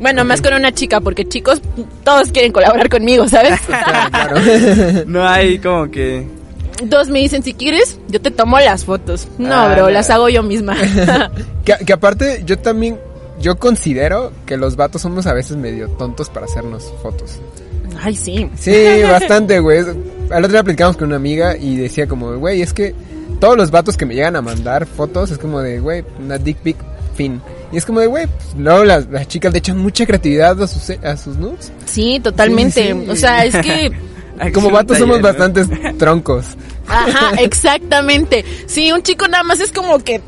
Bueno, más con una chica, porque chicos, todos quieren colaborar conmigo, ¿sabes? Claro, claro. No hay como que... Todos me dicen, si quieres, yo te tomo las fotos. No, Ah, bro, no. las hago yo misma. que, que aparte, yo también. Yo considero que los vatos somos a veces medio tontos para hacernos fotos. Ay, sí. Sí, bastante, güey. Al otro día platicamos con una amiga y decía como, güey, es que todos los vatos que me llegan a mandar fotos es como de, güey, una dick pic, fin. Y es como de, güey, pues, luego las, las chicas le echan mucha creatividad a sus, a sus nudes. Sí, totalmente. Sí, sí, sí. O sea, es que... Como vatos somos ¿no? bastantes troncos. Ajá, exactamente. Sí, un chico nada más es como que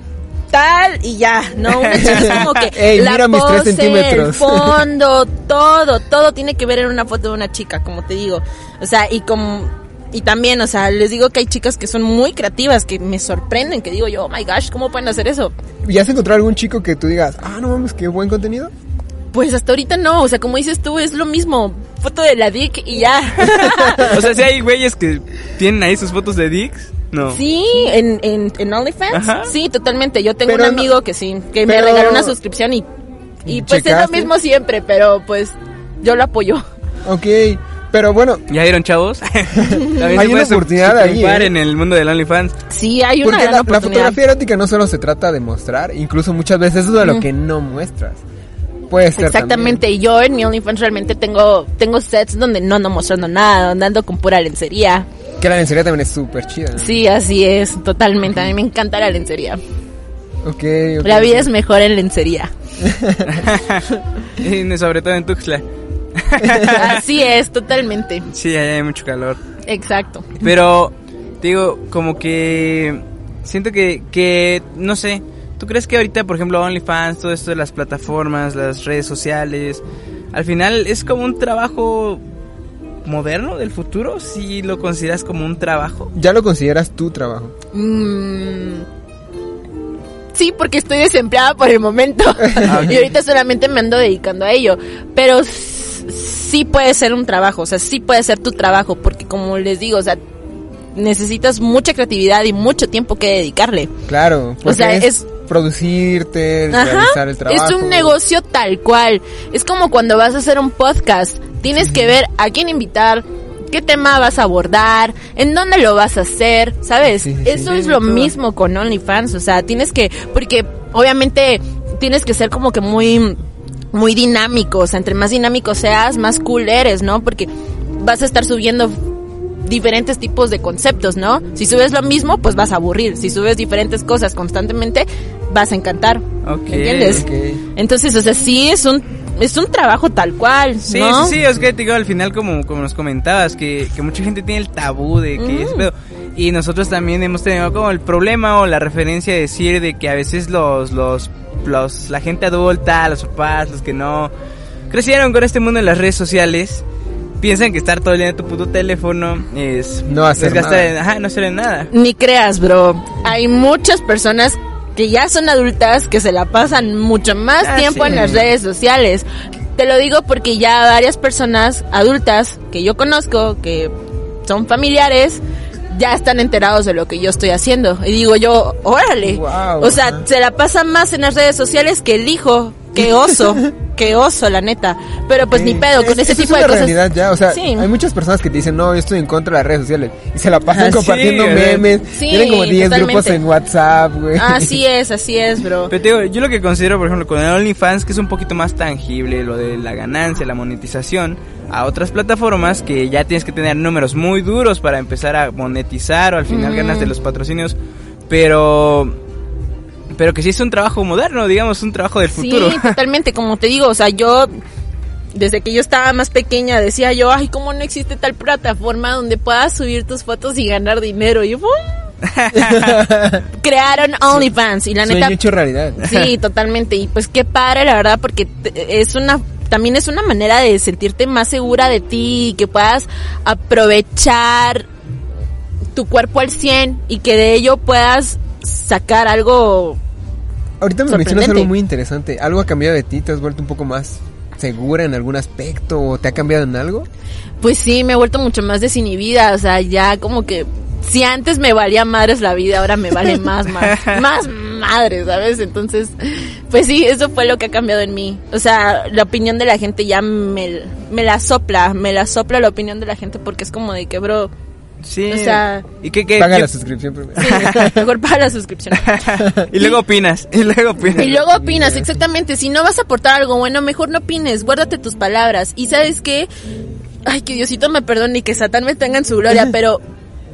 tal y ya, ¿no? Una chica es como que Ey, la mira mis tres pose, el centímetros. fondo, todo, todo tiene que ver en una foto de una chica, como te digo. O sea, y como y también, o sea, les digo que hay chicas que son muy creativas, que me sorprenden, que digo yo, oh my gosh, ¿cómo pueden hacer eso? ¿Y has encontrado algún chico que tú digas, ah, no mames, qué buen contenido? Pues hasta ahorita no, o sea, como dices tú, es lo mismo, foto de la dick y ya. O sea, si hay güeyes que tienen ahí sus fotos de dicks. No. Sí, en, en, en OnlyFans. Ajá. Sí, totalmente. Yo tengo Pero un no- amigo que sí, que me regaló una suscripción y, y pues es lo mismo siempre, pero pues yo lo apoyo. Ok, pero bueno, ¿Ya vieron, chavos? También Hay una oportunidad ahí, ¿eh? en el mundo del OnlyFans. Sí, hay una porque gran la, fotografía erótica no solo se trata de mostrar, incluso muchas veces es de lo que no muestras. Puede ser Exactamente, y yo en mi OnlyFans realmente tengo tengo sets donde no ando mostrando nada, donde ando con pura lencería. Que la lencería también es súper chida. ¿no? Sí, así es, totalmente. A mí me encanta la lencería. Ok, ok. La vida es mejor en lencería. Y sobre todo en Tuxtla. Así es, totalmente. Sí, allá hay mucho calor. Exacto. Pero, te digo, como que siento que, que, no sé, ¿tú crees que ahorita, por ejemplo, OnlyFans, todo esto de las plataformas, las redes sociales, al final es como un trabajo moderno del futuro? Si lo consideras como un trabajo. Ya lo consideras tu trabajo. Mm, Sí, porque estoy desempleada por el momento. Ah, y ahorita solamente me ando dedicando a ello. Pero sí puede ser un trabajo, o sea, sí puede ser tu trabajo, porque como les digo, o sea, necesitas mucha creatividad y mucho tiempo que dedicarle. Claro, porque sea, es, es- producirte, Ajá, realizar el trabajo. es un negocio tal cual. Es como cuando vas a hacer un podcast. Tienes que ver a quién invitar, qué tema vas a abordar, en dónde lo vas a hacer, ¿sabes? Sí, sí, Eso sí, es lo todo. mismo con OnlyFans. O sea, tienes que, porque obviamente tienes que ser como que muy, muy dinámico. O sea, entre más dinámico seas, más cool eres, ¿no? Porque vas a estar subiendo diferentes tipos de conceptos, ¿no? Si subes lo mismo, pues vas a aburrir. Si subes diferentes cosas constantemente, vas a encantar. Ok. ¿Me entiendes? Entonces, o sea, sí es un es un trabajo tal cual, Sí, ¿no? sí, sí, es que te digo al final como, como nos comentabas, que, que mucha gente tiene el tabú de que es Mm. pedo. Y nosotros también hemos tenido como el problema o la referencia de decir de que a veces los, los, los, la gente adulta, los papás, los que no crecieron con este mundo de las redes sociales, piensan que estar todo el día en tu puto teléfono es, No hacer es gastar nada. en- ajá, no hacer en nada. Ni creas, bro. Hay muchas personas que ya son adultas que se la pasan mucho más Ah, tiempo sí. en las redes sociales. Te lo digo porque ya varias personas adultas que yo conozco, que son familiares, ya están enterados de lo que yo estoy haciendo. Y digo yo, órale. Wow, o sea, se la pasa más en las redes sociales que el hijo. Que oso, que oso, la neta. Pero pues ni pedo, con Es- ese eso tipo es de cosas. realidad ya, o sea, Sí. hay muchas personas que te dicen, no, yo estoy en contra de las redes sociales. Y se la pasan Ah, compartiendo sí, memes. Sí, Tienen como 10 totalmente. grupos en WhatsApp, güey. Así es, así es, bro. Pero te digo, yo lo que considero, por ejemplo, con el OnlyFans, que es un poquito más tangible, lo de la ganancia, la monetización, a otras plataformas que ya tienes que tener números muy duros para empezar a monetizar o al final Mm. ganas de los patrocinios, pero pero que sí es un trabajo moderno, digamos, un trabajo del futuro. Sí, totalmente, como te digo, o sea, yo desde que yo estaba más pequeña decía yo, ay, ¿cómo no existe tal plataforma donde puedas subir tus fotos y ganar dinero? Y ¡pum! crearon OnlyFans y la Sueño neta hecho realidad. Sí, totalmente. Y pues qué padre, la verdad, porque te- es una también es una manera de sentirte más segura de ti y que puedas aprovechar tu cuerpo al 100 y que de ello puedas sacar algo Ahorita me mencionas algo muy interesante. ¿Algo ha cambiado de ti? ¿Te has vuelto un poco más segura en algún aspecto o te ha cambiado en algo? Pues sí, me he vuelto mucho más desinhibida, o sea, ya como que si antes me valía madres la vida, ahora me vale más, más, más madre, ¿sabes? Entonces, pues sí, eso fue lo que ha cambiado en mí. O sea, la opinión de la gente ya me, me la sopla, me la sopla la opinión de la gente porque es como de que, bro, Sí. O sea- y que, que Paga la suscripción primero. sí, mejor paga la suscripción. y luego opinas, y luego opinas. Y luego opinas, exactamente. Si no vas a aportar algo bueno, mejor no opines, guárdate tus palabras. Y sabes qué, ay, que Diosito me perdone y que Satán me tenga en su gloria, pero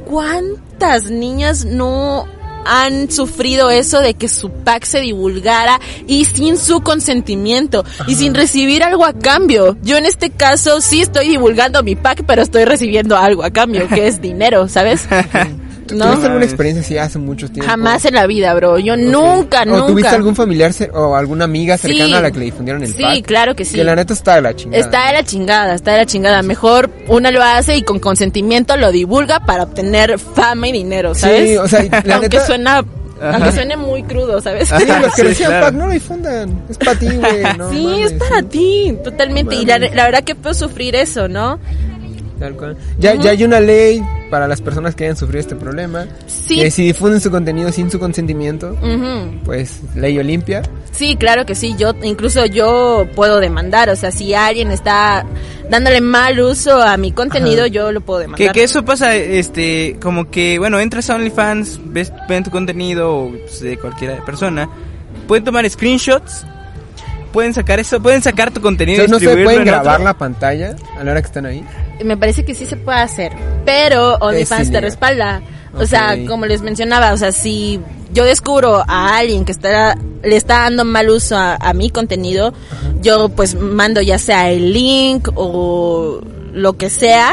¿cuántas niñas no han sufrido eso de que su pack se divulgara y sin su consentimiento y sin recibir algo a cambio? Yo en este caso sí estoy divulgando mi pack, pero estoy recibiendo algo a cambio, que es dinero, ¿sabes? ¿no? ¿Tuviste alguna experiencia así hace mucho tiempo? Jamás en la vida, bro. Yo Ok. nunca, ¿O nunca. tuviste algún familiar o alguna amiga cercana Sí. a la que le difundieron el Sí, pack? claro que sí. Que la neta está de la chingada. Está de la chingada, está de la chingada. Mejor una lo hace y con consentimiento lo divulga para obtener fama y dinero, ¿sabes? Sí, o sea, la aunque neta- suena, Ajá. aunque suene muy crudo, ¿sabes? Sí, los que Sí, decían claro. pack, no lo difundan. Es para ti, güey. No, sí, mames, es para sí, ti, totalmente. Y la verdad que puedo sufrir eso, ¿no? Tal cual. Ya, ya hay una ley para las personas que hayan sufrido este problema. Sí. Que si difunden su contenido sin su consentimiento, pues ley Olimpia. Sí, claro que sí. Yo, incluso yo puedo demandar. O sea, si alguien está dándole mal uso a mi contenido, Ajá. yo lo puedo demandar. Que, que eso pasa, este, como que, bueno, entras a OnlyFans, ves, ven tu contenido, o pues, de cualquier persona, pueden tomar screenshots, pueden sacar eso, pueden sacar tu contenido Entonces, y no se pueden en grabar otro. la pantalla a la hora que están ahí. Me parece que sí se puede hacer, pero OnlyFans te respalda. O sea, como les mencionaba, o sea, si yo descubro a alguien que está le está dando mal uso a, a mi contenido, yo pues mando ya sea el link o lo que sea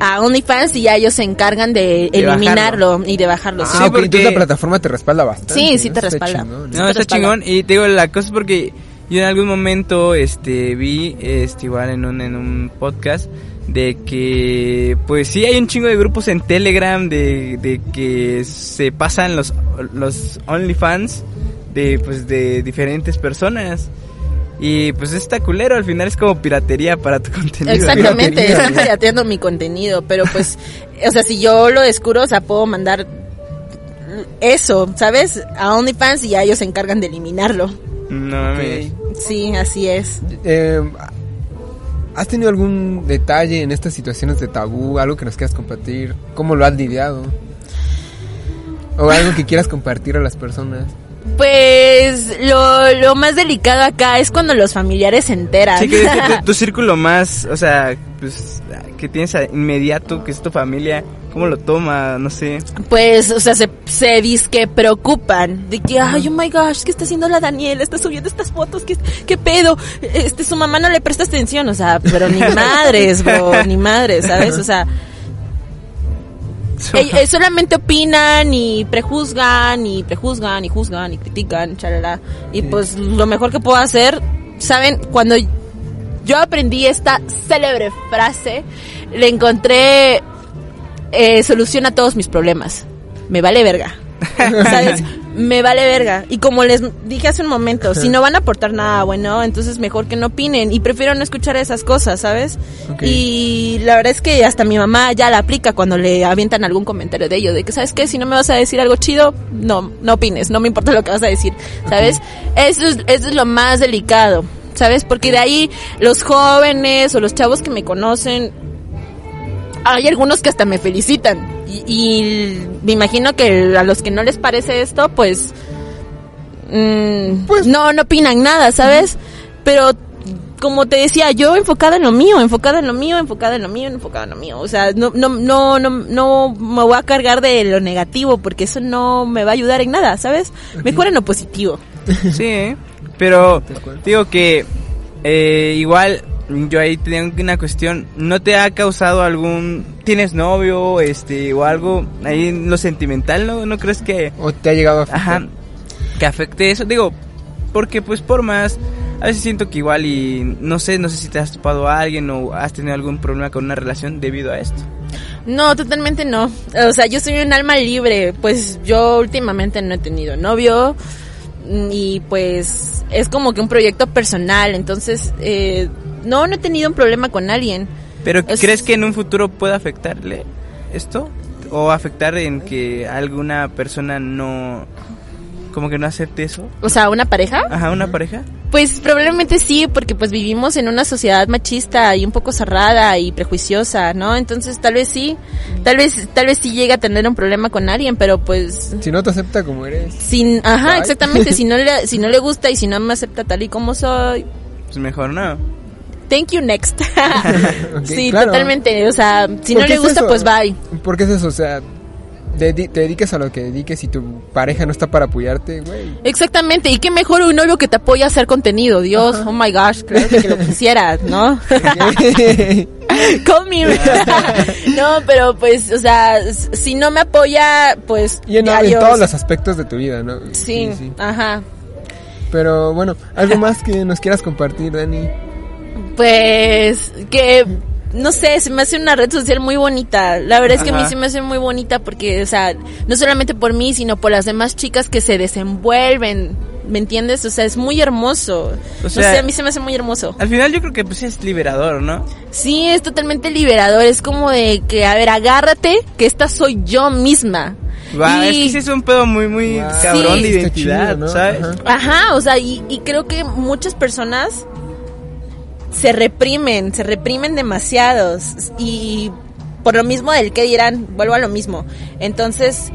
a OnlyFans y ya ellos se encargan de, De eliminarlo y de bajarlo. Ah, sí. Porque- entonces la plataforma te respalda bastante. Sí, sí ¿no? te Está respalda. chingón, Sí No, está respalda. chingón. Y te digo, la cosa es porque yo en algún momento este vi este igual en un, en un podcast de que pues sí hay un chingo de grupos en Telegram de, de que se pasan los los OnlyFans de pues de diferentes personas. Y pues está culero, al final es como piratería para tu contenido. Exactamente, están pirateando mi contenido, pero pues, o sea, si yo lo descubro, o sea, puedo mandar eso, ¿sabes? A OnlyFans y ya ellos se encargan de eliminarlo. No mames. Sí, así es. Eh, ¿Has tenido algún detalle en estas situaciones de tabú? Algo que nos quieras compartir? ¿Cómo lo has lidiado? ¿O algo que quieras compartir a las personas? Pues lo, lo más delicado acá es cuando los familiares se enteran. Sí, que tu, tu círculo más, o sea, pues que tienes a- inmediato, que es tu familia, ¿cómo lo toma? No sé. pues, o sea, se, se disque preocupan de que, ay, oh my gosh, ¿qué está haciendo la Daniela? Está subiendo estas fotos, ¿qué, qué pedo? Este, su mamá no le presta atención, o sea, pero ni madres, bro, ni madres, ¿sabes? O sea, Eh, eh, solamente opinan y prejuzgan y prejuzgan y juzgan y critican, chalala. Y pues lo mejor que puedo hacer, ¿saben? Cuando yo aprendí esta célebre frase, le encontré eh, solución a todos mis problemas. Me vale verga. ¿Sabes? Me vale verga. Y como les dije hace un momento, si no van a aportar nada bueno, entonces mejor que no opinen. Y prefiero no escuchar esas cosas, ¿sabes? Y la verdad es que hasta mi mamá ya la aplica cuando le avientan algún comentario de ello. De que, ¿sabes qué? Si no me vas a decir algo chido, no, no opines. No me importa lo que vas a decir, ¿sabes? Eso, es, eso es lo más delicado, ¿sabes? Porque de ahí los jóvenes o los chavos que me conocen hay algunos que hasta me felicitan. Y, y me imagino que a los que no les parece esto, pues, mm, Pues- no, no opinan nada, ¿sabes? Pero como te decía, yo enfocada en lo mío, enfocada en lo mío, enfocada en lo mío, enfocada en lo mío. O sea, no, no, no, no, no me voy a cargar de lo negativo porque eso no me va a ayudar en nada, ¿sabes? Mejor en lo positivo. Sí, ¿eh? pero digo que eh, igual yo ahí tenía una cuestión, ¿no te ha causado algún, tienes novio, este, o algo ahí en lo sentimental, no, no crees que, ¿O te ha llegado a afectar? ajá, que afecte eso? Digo, porque pues por más, a veces siento que igual y no sé, no sé si te has topado a alguien o has tenido algún problema con una relación debido a esto. No, totalmente no. O sea, yo soy un alma libre. Pues yo últimamente no he tenido novio mm, y pues es como que un proyecto personal. Entonces, eh, no, no he tenido un problema con alguien. Pero Es- ¿crees que en un futuro pueda afectarle esto? ¿O afectar en que alguna persona no, como que no acepte eso? O sea, una pareja. Ajá, una pareja. Pues probablemente sí, porque pues vivimos en una sociedad machista y un poco cerrada y prejuiciosa, ¿no? Entonces tal vez sí, tal vez, tal vez sí llega a tener un problema con alguien, pero pues Si no te acepta como eres. sin, ajá, Bye. exactamente, si no le, si no le gusta y si no me acepta tal y como soy, Pues mejor no. Thank you next. Sí, claro. totalmente, o sea, si ¿Por no le gusta pues bye. ¿Por qué es eso? O sea, dedi- te dediques a lo que dediques y tu pareja no está para apoyarte, güey. Exactamente, y qué mejor un novio que te apoya a hacer contenido, Dios, oh my gosh, claro que lo quisiera, ¿no? Call me. no, pero pues, o sea, si no me apoya, pues. Y en, todos los aspectos de tu vida, ¿no? Sí, ajá. Pero bueno, algo más que nos quieras compartir, Dani. Pues que no sé, se me hace una red social muy bonita. La verdad es que a mí se me hace muy bonita porque, o sea, no solamente por mí, sino por las demás chicas que se desenvuelven. ¿Me entiendes? O sea, es muy hermoso. O no sea- sé, a mí se me hace muy hermoso. Al final yo creo que pues es liberador, ¿no? Sí, es totalmente liberador. Es como de que, a ver, agárrate, que esta soy yo misma. Va, Y- es que sí es un pedo muy, muy Wow. cabrón Sí, de identidad, chido, ¿no? ¿sabes? Ajá. Ajá, o sea, y, y creo que muchas personas se reprimen, se reprimen demasiados. Y por lo mismo del que dirán, vuelvo a lo mismo. Entonces,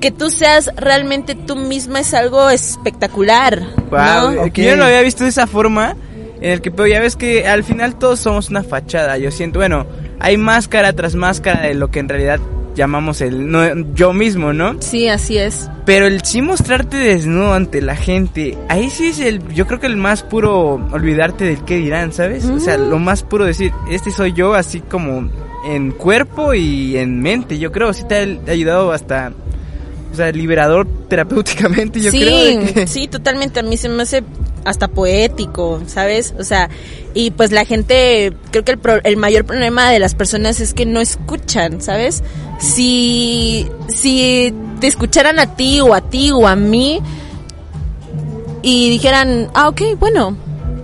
que tú seas realmente tú misma es algo espectacular. Wow, ¿no? Yo no lo había visto de esa forma, en el que pero ya ves que al final todos somos una fachada, yo siento, bueno, hay máscara tras máscara de lo que en realidad llamamos el no, yo mismo, ¿no? Sí, así es. Pero el sí mostrarte desnudo ante la gente, ahí sí es el, yo creo que el más puro olvidarte del qué dirán, ¿sabes? O sea, lo más puro decir, este soy yo así como en cuerpo y en mente, yo creo, sí te ha ayudado hasta, o sea, liberador terapéuticamente, yo sí, creo. de que- sí, totalmente. A mí se me hace hasta poético, ¿sabes? O sea, y pues la gente, creo que el, pro- el mayor problema de las personas es que no escuchan, ¿sabes? Si, si te escucharan a ti o a ti o a mí y dijeran, ah, ok, bueno,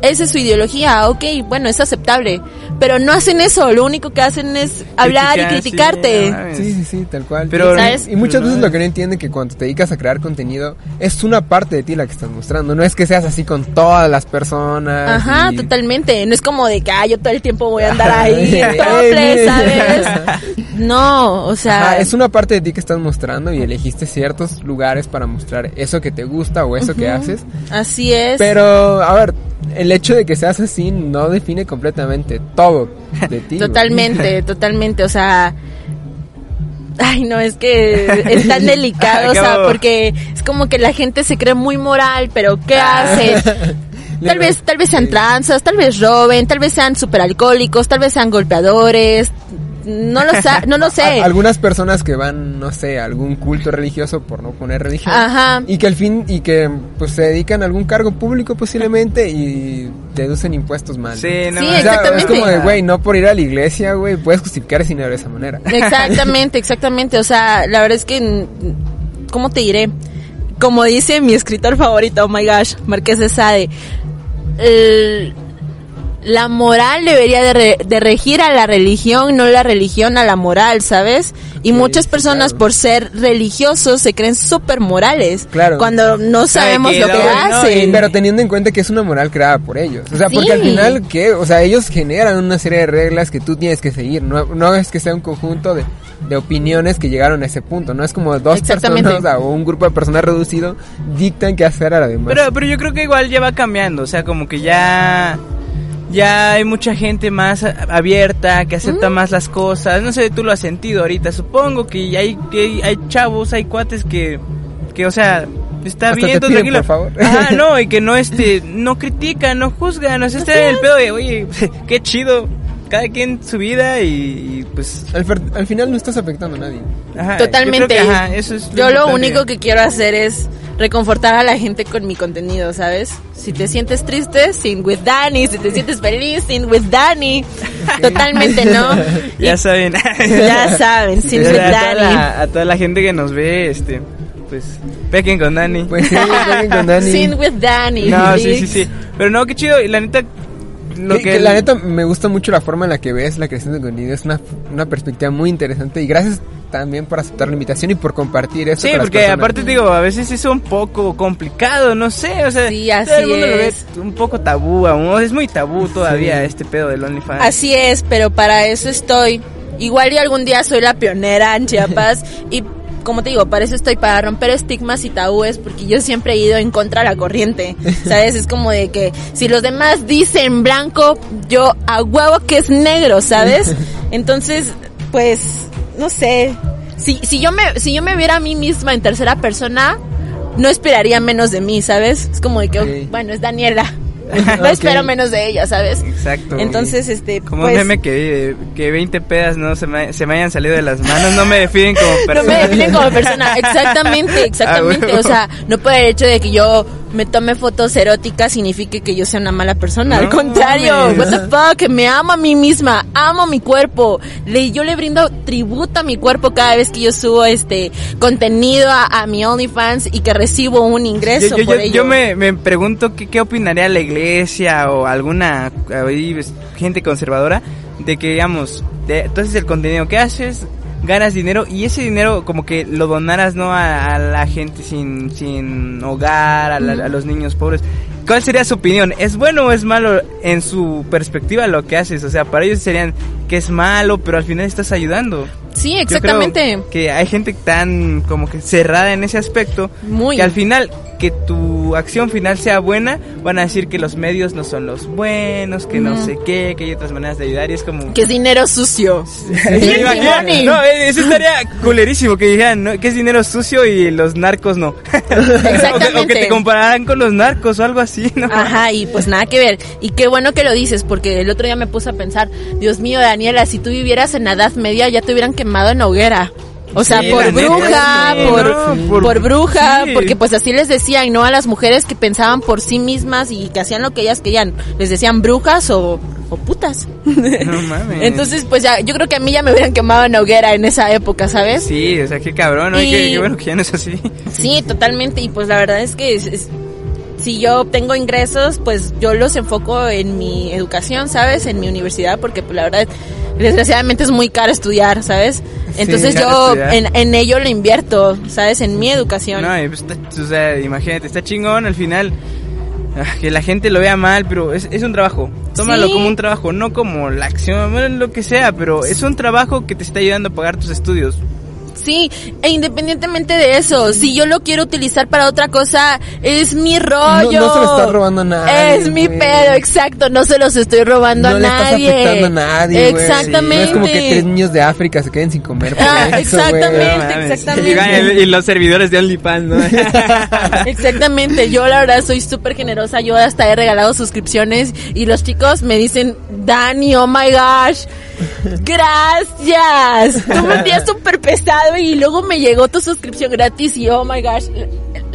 esa es su ideología, ah, ok, bueno, es aceptable. Pero no hacen eso, lo único que hacen es hablar y Criticar, sí, criticarte. Sí, sí, sí, tal cual. Pero- y, ¿Sabes? y muchas veces lo que no entienden que cuando te dedicas a crear contenido es una parte de ti la que estás mostrando. No es que seas así con todas las personas. Ajá, y- totalmente. No es como de que ah, yo todo el tiempo voy a andar ahí mire. ¿sabes? No, o sea, Ajá, es una parte de ti que estás mostrando y elegiste ciertos lugares para mostrar eso que te gusta o eso que haces. así es. Pero, a ver, el hecho de que seas así no define completamente todo de ti. Totalmente, totalmente, o sea, ay no, es que es tan delicado, o sea, porque es como que la gente se cree muy moral, pero ¿qué Ah. hacen? Tal vez, tal vez sean tranzas, tal vez roben, tal vez sean superalcohólicos, tal vez sean golpeadores, no lo, sa- no lo sé. A- algunas personas que van, no sé, a algún culto religioso por no poner religión. Ajá. Y que al fin, y que pues se dedican a algún cargo público posiblemente y deducen impuestos mal. Sí, no Sí, O mames. sea, exactamente. es como de, güey, no por ir a la iglesia, güey, puedes justificar ese dinero de esa manera. Exactamente, exactamente. O sea, la verdad es que, ¿cómo te diré? Como dice mi escritor favorito, oh my gosh, Marqués de Sade, el- la moral debería de, re- de regir a la religión, no la religión a la moral, ¿sabes? Y muchas personas claro. por ser religiosos se creen súper morales. Claro. Cuando no Sabe sabemos que lo que no, no, hacen. Pero teniendo en cuenta que es una moral creada por ellos. O sea, porque al final, ¿qué? O sea, ellos generan una serie de reglas que tú tienes que seguir. No, no es que sea un conjunto de, de opiniones que llegaron a ese punto. No es como dos personas o un grupo de personas reducido dictan qué hacer a la demás. Pero, pero yo creo que igual ya va cambiando, o sea, como que ya ya hay mucha gente más abierta, que acepta más las cosas. No sé, tú lo has sentido ahorita, supongo que hay que hay, chavos, hay cuates que que o sea, está Hasta bien, te todo piden, tranquilo. por favor. Ajá, no, y que no este no critican, no juzgan, o sea, está en el pedo de, oye, qué chido. Cada quien su vida y, y, pues al, final no estás afectando a nadie. ajá, Totalmente. Yo, creo que, ajá, eso es Yo lo único que quiero hacer es reconfortar a la gente con mi contenido, ¿sabes? Si te sientes triste, sing with Danny. Si te sientes feliz, sing with Danny. Totalmente, ¿no? ya Y- saben. ya saben, sing with a, toda Danny. la, a toda la gente que nos ve, este, pues, pequen con Dani. Pues sí, vengan con Dani. Sing with Danny. no, sí, sí, sí. Pero no, qué chido. Y la neta, lo Que- que, la neta me gusta mucho la forma en la que ves la creación de contenido. Es una, una perspectiva muy interesante. Y gracias también por aceptar la invitación y por compartir eso. Sí, con las porque personas. aparte te digo, a veces es un poco complicado, no sé, o sea, Sí, así todo el mundo lo ve es. un poco tabú aún, es muy tabú todavía este pedo del OnlyFans. Así es, pero para eso estoy. Igual y algún día soy la pionera en Chiapas y como te digo, para eso estoy, para romper estigmas y tabúes, porque yo siempre he ido en contra de la corriente, ¿sabes? Es como de que si los demás dicen blanco, yo a huevo que es negro, ¿sabes? Entonces, pues, no sé. Si, si yo me, si yo me viera a mí misma en tercera persona, no esperaría menos de mí, ¿sabes? Es como de que, bueno, es Daniela. no espero menos de ella, ¿sabes? Exacto. Entonces, este, Como pues, un meme que, que 20 pedas no se me, se me hayan salido de las manos, no me definen como no persona. me definen como persona. Exactamente, exactamente. Ah, o sea, no por el hecho de que yo me tome fotos eróticas signifique que yo sea una mala persona. Al contrario, what the fuck, me amo a mí misma, amo mi cuerpo. Le, yo le brindo tributo a mi cuerpo cada vez que yo subo este contenido a, a mi OnlyFans y que recibo un ingreso Yo, yo- por yo- ello. yo me, me pregunto qué, qué opinaría la iglesia o alguna pues, gente conservadora de que, digamos, de, entonces el contenido que haces, ganas dinero y ese dinero como que lo donaras no a, a la gente sin, sin hogar, a, la- a los niños pobres. ¿Cuál sería su opinión? ¿Es bueno o es malo en su perspectiva lo que haces? O sea, para ellos serían que es malo, pero al final estás ayudando. Sí, exactamente. que hay gente tan como que cerrada en ese aspecto Muy. que al final que tu acción final sea buena, van a decir que los medios no son los buenos, que no Ujú. sé qué, que hay otras maneras de ayudar y es como... Que es dinero sucio. Sí, no, eh, eso estaría culerísimo que dijeran ¿no? que es dinero sucio y los narcos no. Exactamente. o, que, o que te compararan con los narcos o algo así, ¿no? Ajá, y pues nada que ver. Y qué bueno que lo dices, porque el otro día me puse a pensar, Dios mío, Daniela, si tú vivieras en la Edad Media ya te hubieran quemado en hoguera. O sea, Sí, por neta, bruja, por, no, por, por- bruja, sí. porque pues así les decían, ¿no? A las mujeres que pensaban por sí mismas y que hacían lo que ellas querían. Les decían brujas o, o putas. No mames. Entonces, pues ya, yo creo que a mí ya me hubieran quemado en hoguera en esa época, ¿sabes? Sí, o sea, qué cabrón, ¿no? Y Y- qué, qué bueno que ya no es así. Sí, totalmente. Y pues la verdad es que es- es- si yo obtengo ingresos, pues yo los enfoco en mi educación, ¿sabes? En mi universidad, porque pues la verdad, desgraciadamente es muy caro estudiar, ¿sabes? Entonces yo en, en ello lo invierto, ¿sabes? En mi educación. No, y pues está- o sea, imagínate, está chingón al final. ah, Que la gente lo vea mal, pero es, es un trabajo. Tómalo Sí. como un trabajo, no como la acción, bueno, lo que sea, pero es un trabajo que te está ayudando a pagar tus estudios. Sí, e independientemente de eso, si yo lo quiero utilizar para otra cosa, es mi rollo. No- no se lo estás robando a nadie, Es mi pedo, exacto, no se los estoy robando no a le estás nadie. afectando a nadie. Exactamente. No es como que tres niños de África se queden sin comer por Ah, eso, exactamente. No exactamente. Y, y los servidores de OnlyFans, ¿no? Exactamente, yo la verdad soy súper generosa, yo hasta he regalado suscripciones y los chicos me dicen, Dani, oh my gosh, gracias, tú me envías súper pesado y luego me llegó tu suscripción gratis y oh my gosh,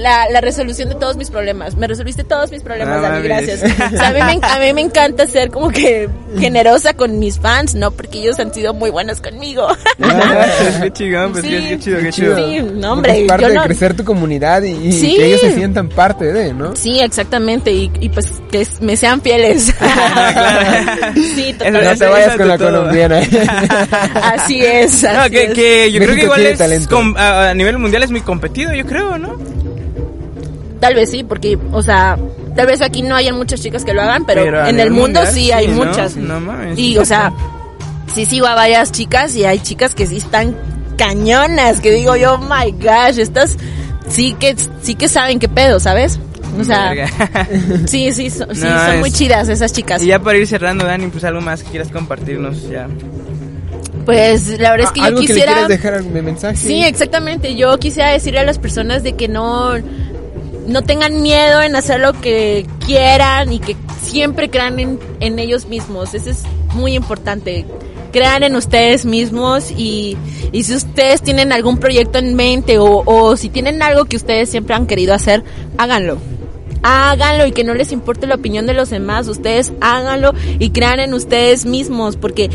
la, la resolución de todos mis problemas, me resolviste todos mis problemas, No Dani, gracias. O sea, a, mí me, a mí me encanta ser como que generosa con mis fans, ¿no? Porque ellos han sido muy buenos conmigo. qué chingón, pues Sí. qué, qué chido, qué chido. Sí, no, hombre, Es parte yo de no- crecer tu comunidad y, y Sí. que ellos se sientan parte de, ¿no? Sí, exactamente, y, y pues que me sean fieles. sí, Eso- No totalmente. te vayas con la todo. colombiana. Así es. No, así que, es. que yo creo que igual es talento. com- a, a nivel mundial es muy competido, yo creo, ¿no? Tal vez sí, porque, o sea, tal vez aquí no hayan muchas chicas que lo hagan, pero, en el mundo sí hay muchas. No mames. Y, o sea, sí sigo a varias chicas y hay chicas que sí están cañonas, que digo yo, oh my gosh, estas sí que, sí que saben qué pedo, ¿sabes? O sea, sí, sí, so- sí, No, son es- muy chidas esas chicas. Y ya para ir cerrando, Dani, pues algo más que quieras compartirnos ya. Pues la verdad es que yo Algo que le quisiera... quieras dejar de mensaje. Sí, exactamente. Yo quisiera decirle a las personas de que no, no tengan miedo en hacer lo que quieran y que siempre crean en, en ellos mismos. Eso es muy importante. Crean en ustedes mismos y, y si ustedes tienen algún proyecto en mente o, o si tienen algo que ustedes siempre han querido hacer, háganlo. Háganlo y que no les importe la opinión de los demás. Ustedes háganlo y crean en ustedes mismos porque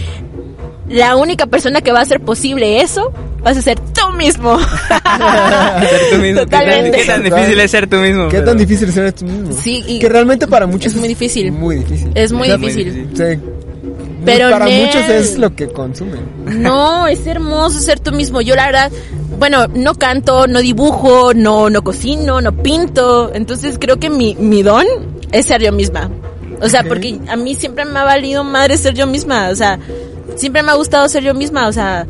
la única persona que va a hacer posible eso vas a ser mismo. Ser tú mismo. ¿Qué tan- Totalmente. ¿Qué tan difícil es ser tú mismo? ¿Qué Pero- tan difícil es ser tú mismo? Sí, y que realmente para muchos es muy difícil. Muy difícil. Es muy O sea, difícil. Pero para Nel- muchos es lo que consumen. No, es hermoso ser tú mismo. Yo la verdad, bueno, no canto, no dibujo, no, no cocino, no pinto. Entonces creo que mi, mi don es ser yo misma. O sea, porque a mí siempre me ha valido madre ser yo misma. O sea, siempre me ha gustado ser yo misma. O sea,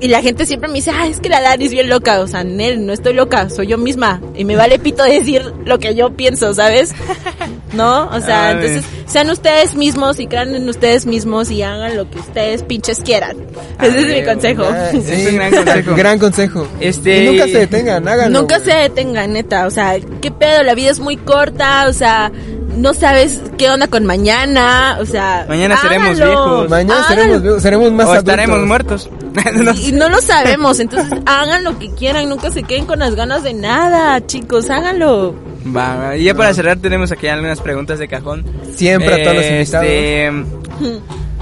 y la gente siempre me dice, ah, es que la Dani es bien loca. O sea, Nel, no estoy loca, soy yo misma. Y me vale pito decir lo que yo pienso, ¿sabes? ¿No? O sea, Ay. entonces sean ustedes mismos y crean en ustedes mismos y hagan lo que ustedes pinches quieran. Ese es mi consejo. Es un gran consejo. Gran consejo. Este- Y nunca se detengan, háganlo. Nunca se detengan, neta. O sea, qué pedo, la vida es muy corta. O sea, no sabes qué onda con mañana, o sea, Mañana seremos viejos. Mañana Háganlo. seremos, viejos, seremos más o adultos. estaremos muertos. No Y no lo sabemos, entonces hagan lo que quieran, nunca se queden con las ganas de nada, chicos, háganlo. Va, va. y ya para cerrar tenemos aquí algunas preguntas de cajón. Siempre a todos los invitados. Este,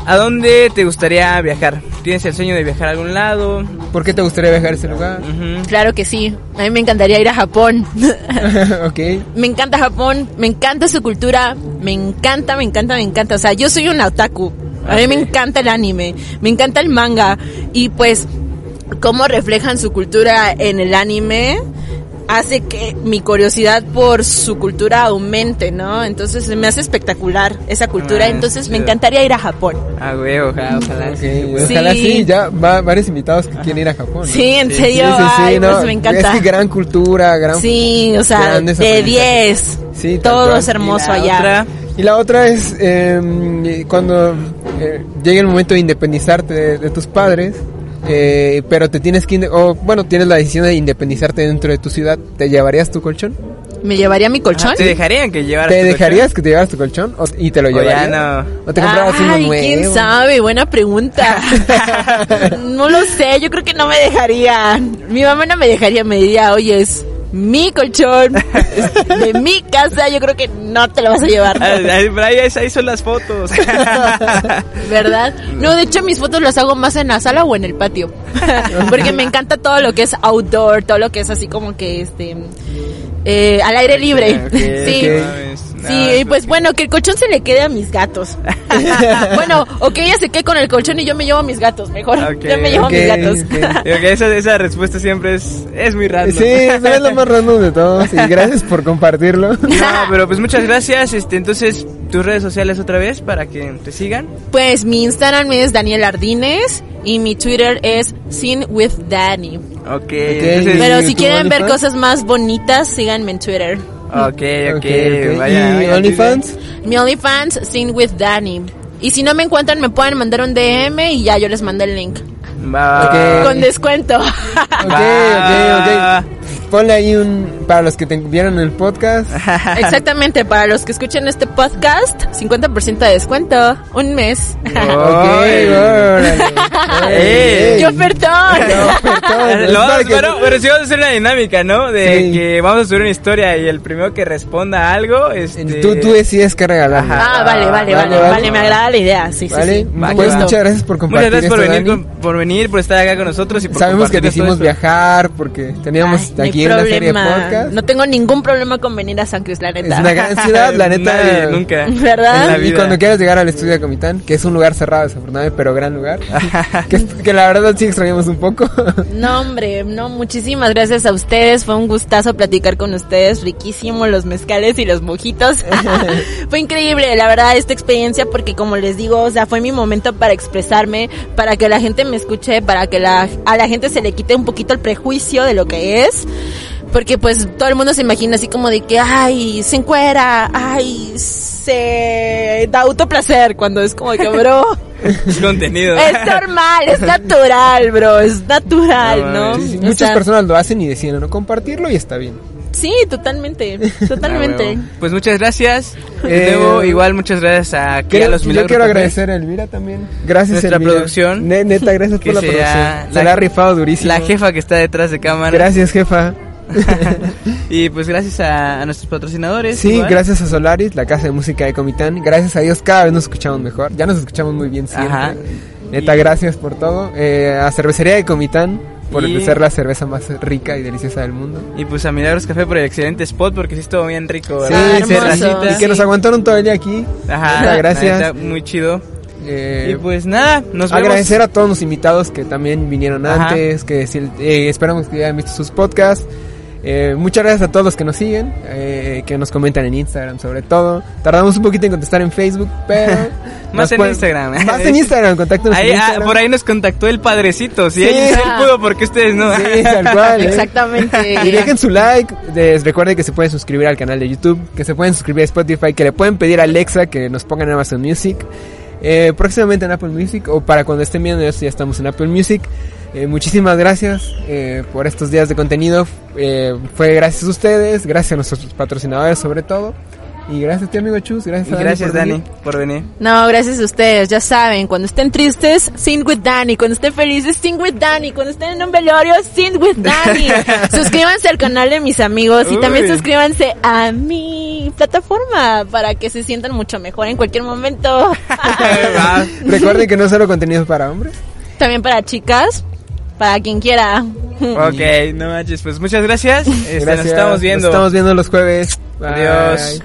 ¿A dónde te gustaría viajar? ¿Tienes el sueño de viajar a algún lado? ¿Por qué te gustaría viajar a ese lugar? Claro que sí, a mí me encantaría ir a Japón. ok. me encanta Japón, me encanta su cultura, me encanta, me encanta, me encanta. O sea, yo soy un otaku. A mí me encanta el anime, me encanta el manga y pues cómo reflejan su cultura en el anime hace que mi curiosidad por su cultura aumente, ¿no? Entonces me hace espectacular esa cultura, Ah, entonces me encantaría ir a Japón. Ah, güey, ojalá, ojalá. Ok, sí, güey. Ojalá Sí. sí, ya va varios invitados que quieren ir a Japón. ¿no? Sí, en Sí, serio, ay, no, pues me encanta. Es que gran cultura, gran... Sí, o sea, de aprendizajes. 10. Sí, Todo es hermoso Y allá. otra, Y la otra es eh, cuando eh, llegue el momento de independizarte de, de tus padres, eh, pero te tienes que, o bueno, tienes la decisión de independizarte dentro de tu ciudad, ¿te llevarías tu colchón? ¿Me llevaría mi colchón? ¿te dejarían que llevaras ¿Te tu dejarías que te llevaras tu colchón o- y te lo O ya llevarías? no. ¿O te comprabas uno Ay, nuevo? quién sabe, buena pregunta. no lo sé, yo creo que no me dejarían. Mi mamá no me dejaría, me diría, oye, es mi colchón, de mi casa, yo creo que no te lo vas a llevar. Ah, ahí, ahí, son las fotos. ¿Verdad? No, de hecho mis fotos las hago más en la sala o en el patio. Porque me encanta todo lo que es outdoor, todo lo que es así como que este eh, al aire libre. Sí. No, Sí, y pues bueno, que el colchón se le quede a mis gatos. bueno, o que ella se quede con el colchón y yo me llevo a mis gatos, mejor. Yo me llevo a mis gatos. esa, esa respuesta siempre es, es muy random. Sí, es lo más random de todos y gracias por compartirlo. No, pero pues muchas gracias. Este, entonces, tus redes sociales otra vez para que te sigan. Pues mi Instagram es Daniel Ardines y mi Twitter es Sin with Danny. Ok, entonces, Pero ¿Y si quieren ver cosas más bonitas, síganme en Twitter. Ok, ok, Ok, ok. vaya, ¿Y OnlyFans? Mi OnlyFans, Sin with Danny. Y si no me encuentran, me pueden mandar un DM y ya yo les mando el link. Va, Ok. Con descuento. Ok, ok, ok. Ponle ahí un... Para los que te vieron el podcast. Exactamente, para los que escuchen este podcast, 50% de descuento. Un mes. Ok, Ay. órale. Eh. ¡Qué ofertón! Lo vamos- Es para que- bueno, pero sí vamos a hacer una dinámica, ¿no? De Sí. que vamos a subir una historia y el primero que responda algo, este... Tú, tú decides qué regalar. Ah, vale, vale, vale, Vale, vale, me agrada la idea. Sí, sí, ¿Vale? sí. Pues muchas gracias por compartir Muchas gracias por esto, venir, Dani. con- por venir, por estar acá con nosotros y por Sabemos que compartirnos todo esto. viajar porque teníamos Ay, no hay aquí problema. podcast. No tengo ningún problema con venir a San Cris, la neta. Es una gran ciudad, la neta. Nadie, nunca. ¿Verdad? En la Y cuando quieras llegar al estudio de Comitán, que es un lugar cerrado desafortunadamente, pero gran lugar, que, que la verdad sí extrañamos un poco. No, hombre, no, muchísimas gracias a ustedes. Fue un gustazo platicar con ustedes. Riquísimo los mezcales y los mojitos. fue increíble, la verdad, esta experiencia, porque como les digo, o sea, fue mi momento para expresarme, para que la gente me escuche, para que la, a la gente se le quite un poquito el prejuicio de lo que es. Porque pues todo el mundo se imagina así como de que, ay, se encuera, ay, se da autoplacer, cuando es como que, bro, Es contenido. es normal, es natural, bro, es natural, No, ¿no? Sí, sí, O muchas sea, personas lo hacen y deciden no compartirlo y está bien. Sí, totalmente, Ah, totalmente. Pues muchas gracias. De Eh, igual muchas gracias a, aquí a Quiero- los yo quiero agradecer a Elvira también. Gracias, Nuestra Elvira. producción. Ne- neta, gracias por la producción. Se la- la ha rifado durísimo. La jefa que está detrás de cámara. Gracias, jefa. y pues gracias a, a nuestros patrocinadores. Sí, igual. gracias a Solaris, la casa de música de Comitán. Gracias a Dios cada vez nos escuchamos mejor. Ya nos escuchamos muy bien siempre. Ajá. Neta, gracias por todo. Eh, a Cervecería de Comitán por Y- ser la cerveza más rica y deliciosa del mundo. Y pues a Milagros Café por el excelente spot porque sí estuvo bien rico. Sí, ¿verdad? sí, hermoso. y que nos aguantaron todo el día aquí. Ajá, la gracias. neta, muy chido. Eh, y pues nada, nos vemos. agradecer a todos los invitados que también vinieron Ajá. antes, que eh, esperamos que hayan visto sus podcasts. Eh, muchas gracias a todos los que nos siguen, eh, que nos comentan en Instagram sobre todo. Tardamos un poquito en contestar en Facebook, pero... Más nos en pueden- Instagram. Más en Instagram, contáctenos Ahí, en ah, por ahí nos contactó el padrecito. Si Sí. él, pudo, porque ustedes no? Sí, tal cual. ¿eh? Exactamente. Y dejen su like. Les recuerden que se pueden suscribir al canal de YouTube. Que se pueden suscribir a Spotify. Que le pueden pedir a Alexa que nos pongan en Amazon Music. Eh, próximamente en Apple Music. O para cuando estén viendo esto ya estamos en Apple Music. Eh, muchísimas gracias eh, por estos días de contenido. Eh, fue gracias a ustedes. Gracias a nuestros patrocinadores sobre todo. Y gracias a ti, amigo Chus. Gracias a gracias, por Dani, venir. por venir. No, gracias a ustedes, ya saben, cuando estén tristes, sing with Dani, cuando estén felices, sing with Dani, cuando estén en un velorio, sing with Dani. suscríbanse al canal de mis amigos y también suscríbanse a mi plataforma para que se sientan mucho mejor en cualquier momento. Recuerden que no solo contenido para hombres. también para chicas, para quien quiera. ok, no manches, pues muchas gracias. Este, Gracias. Nos estamos viendo. Nos estamos viendo los jueves. Bye. Adiós.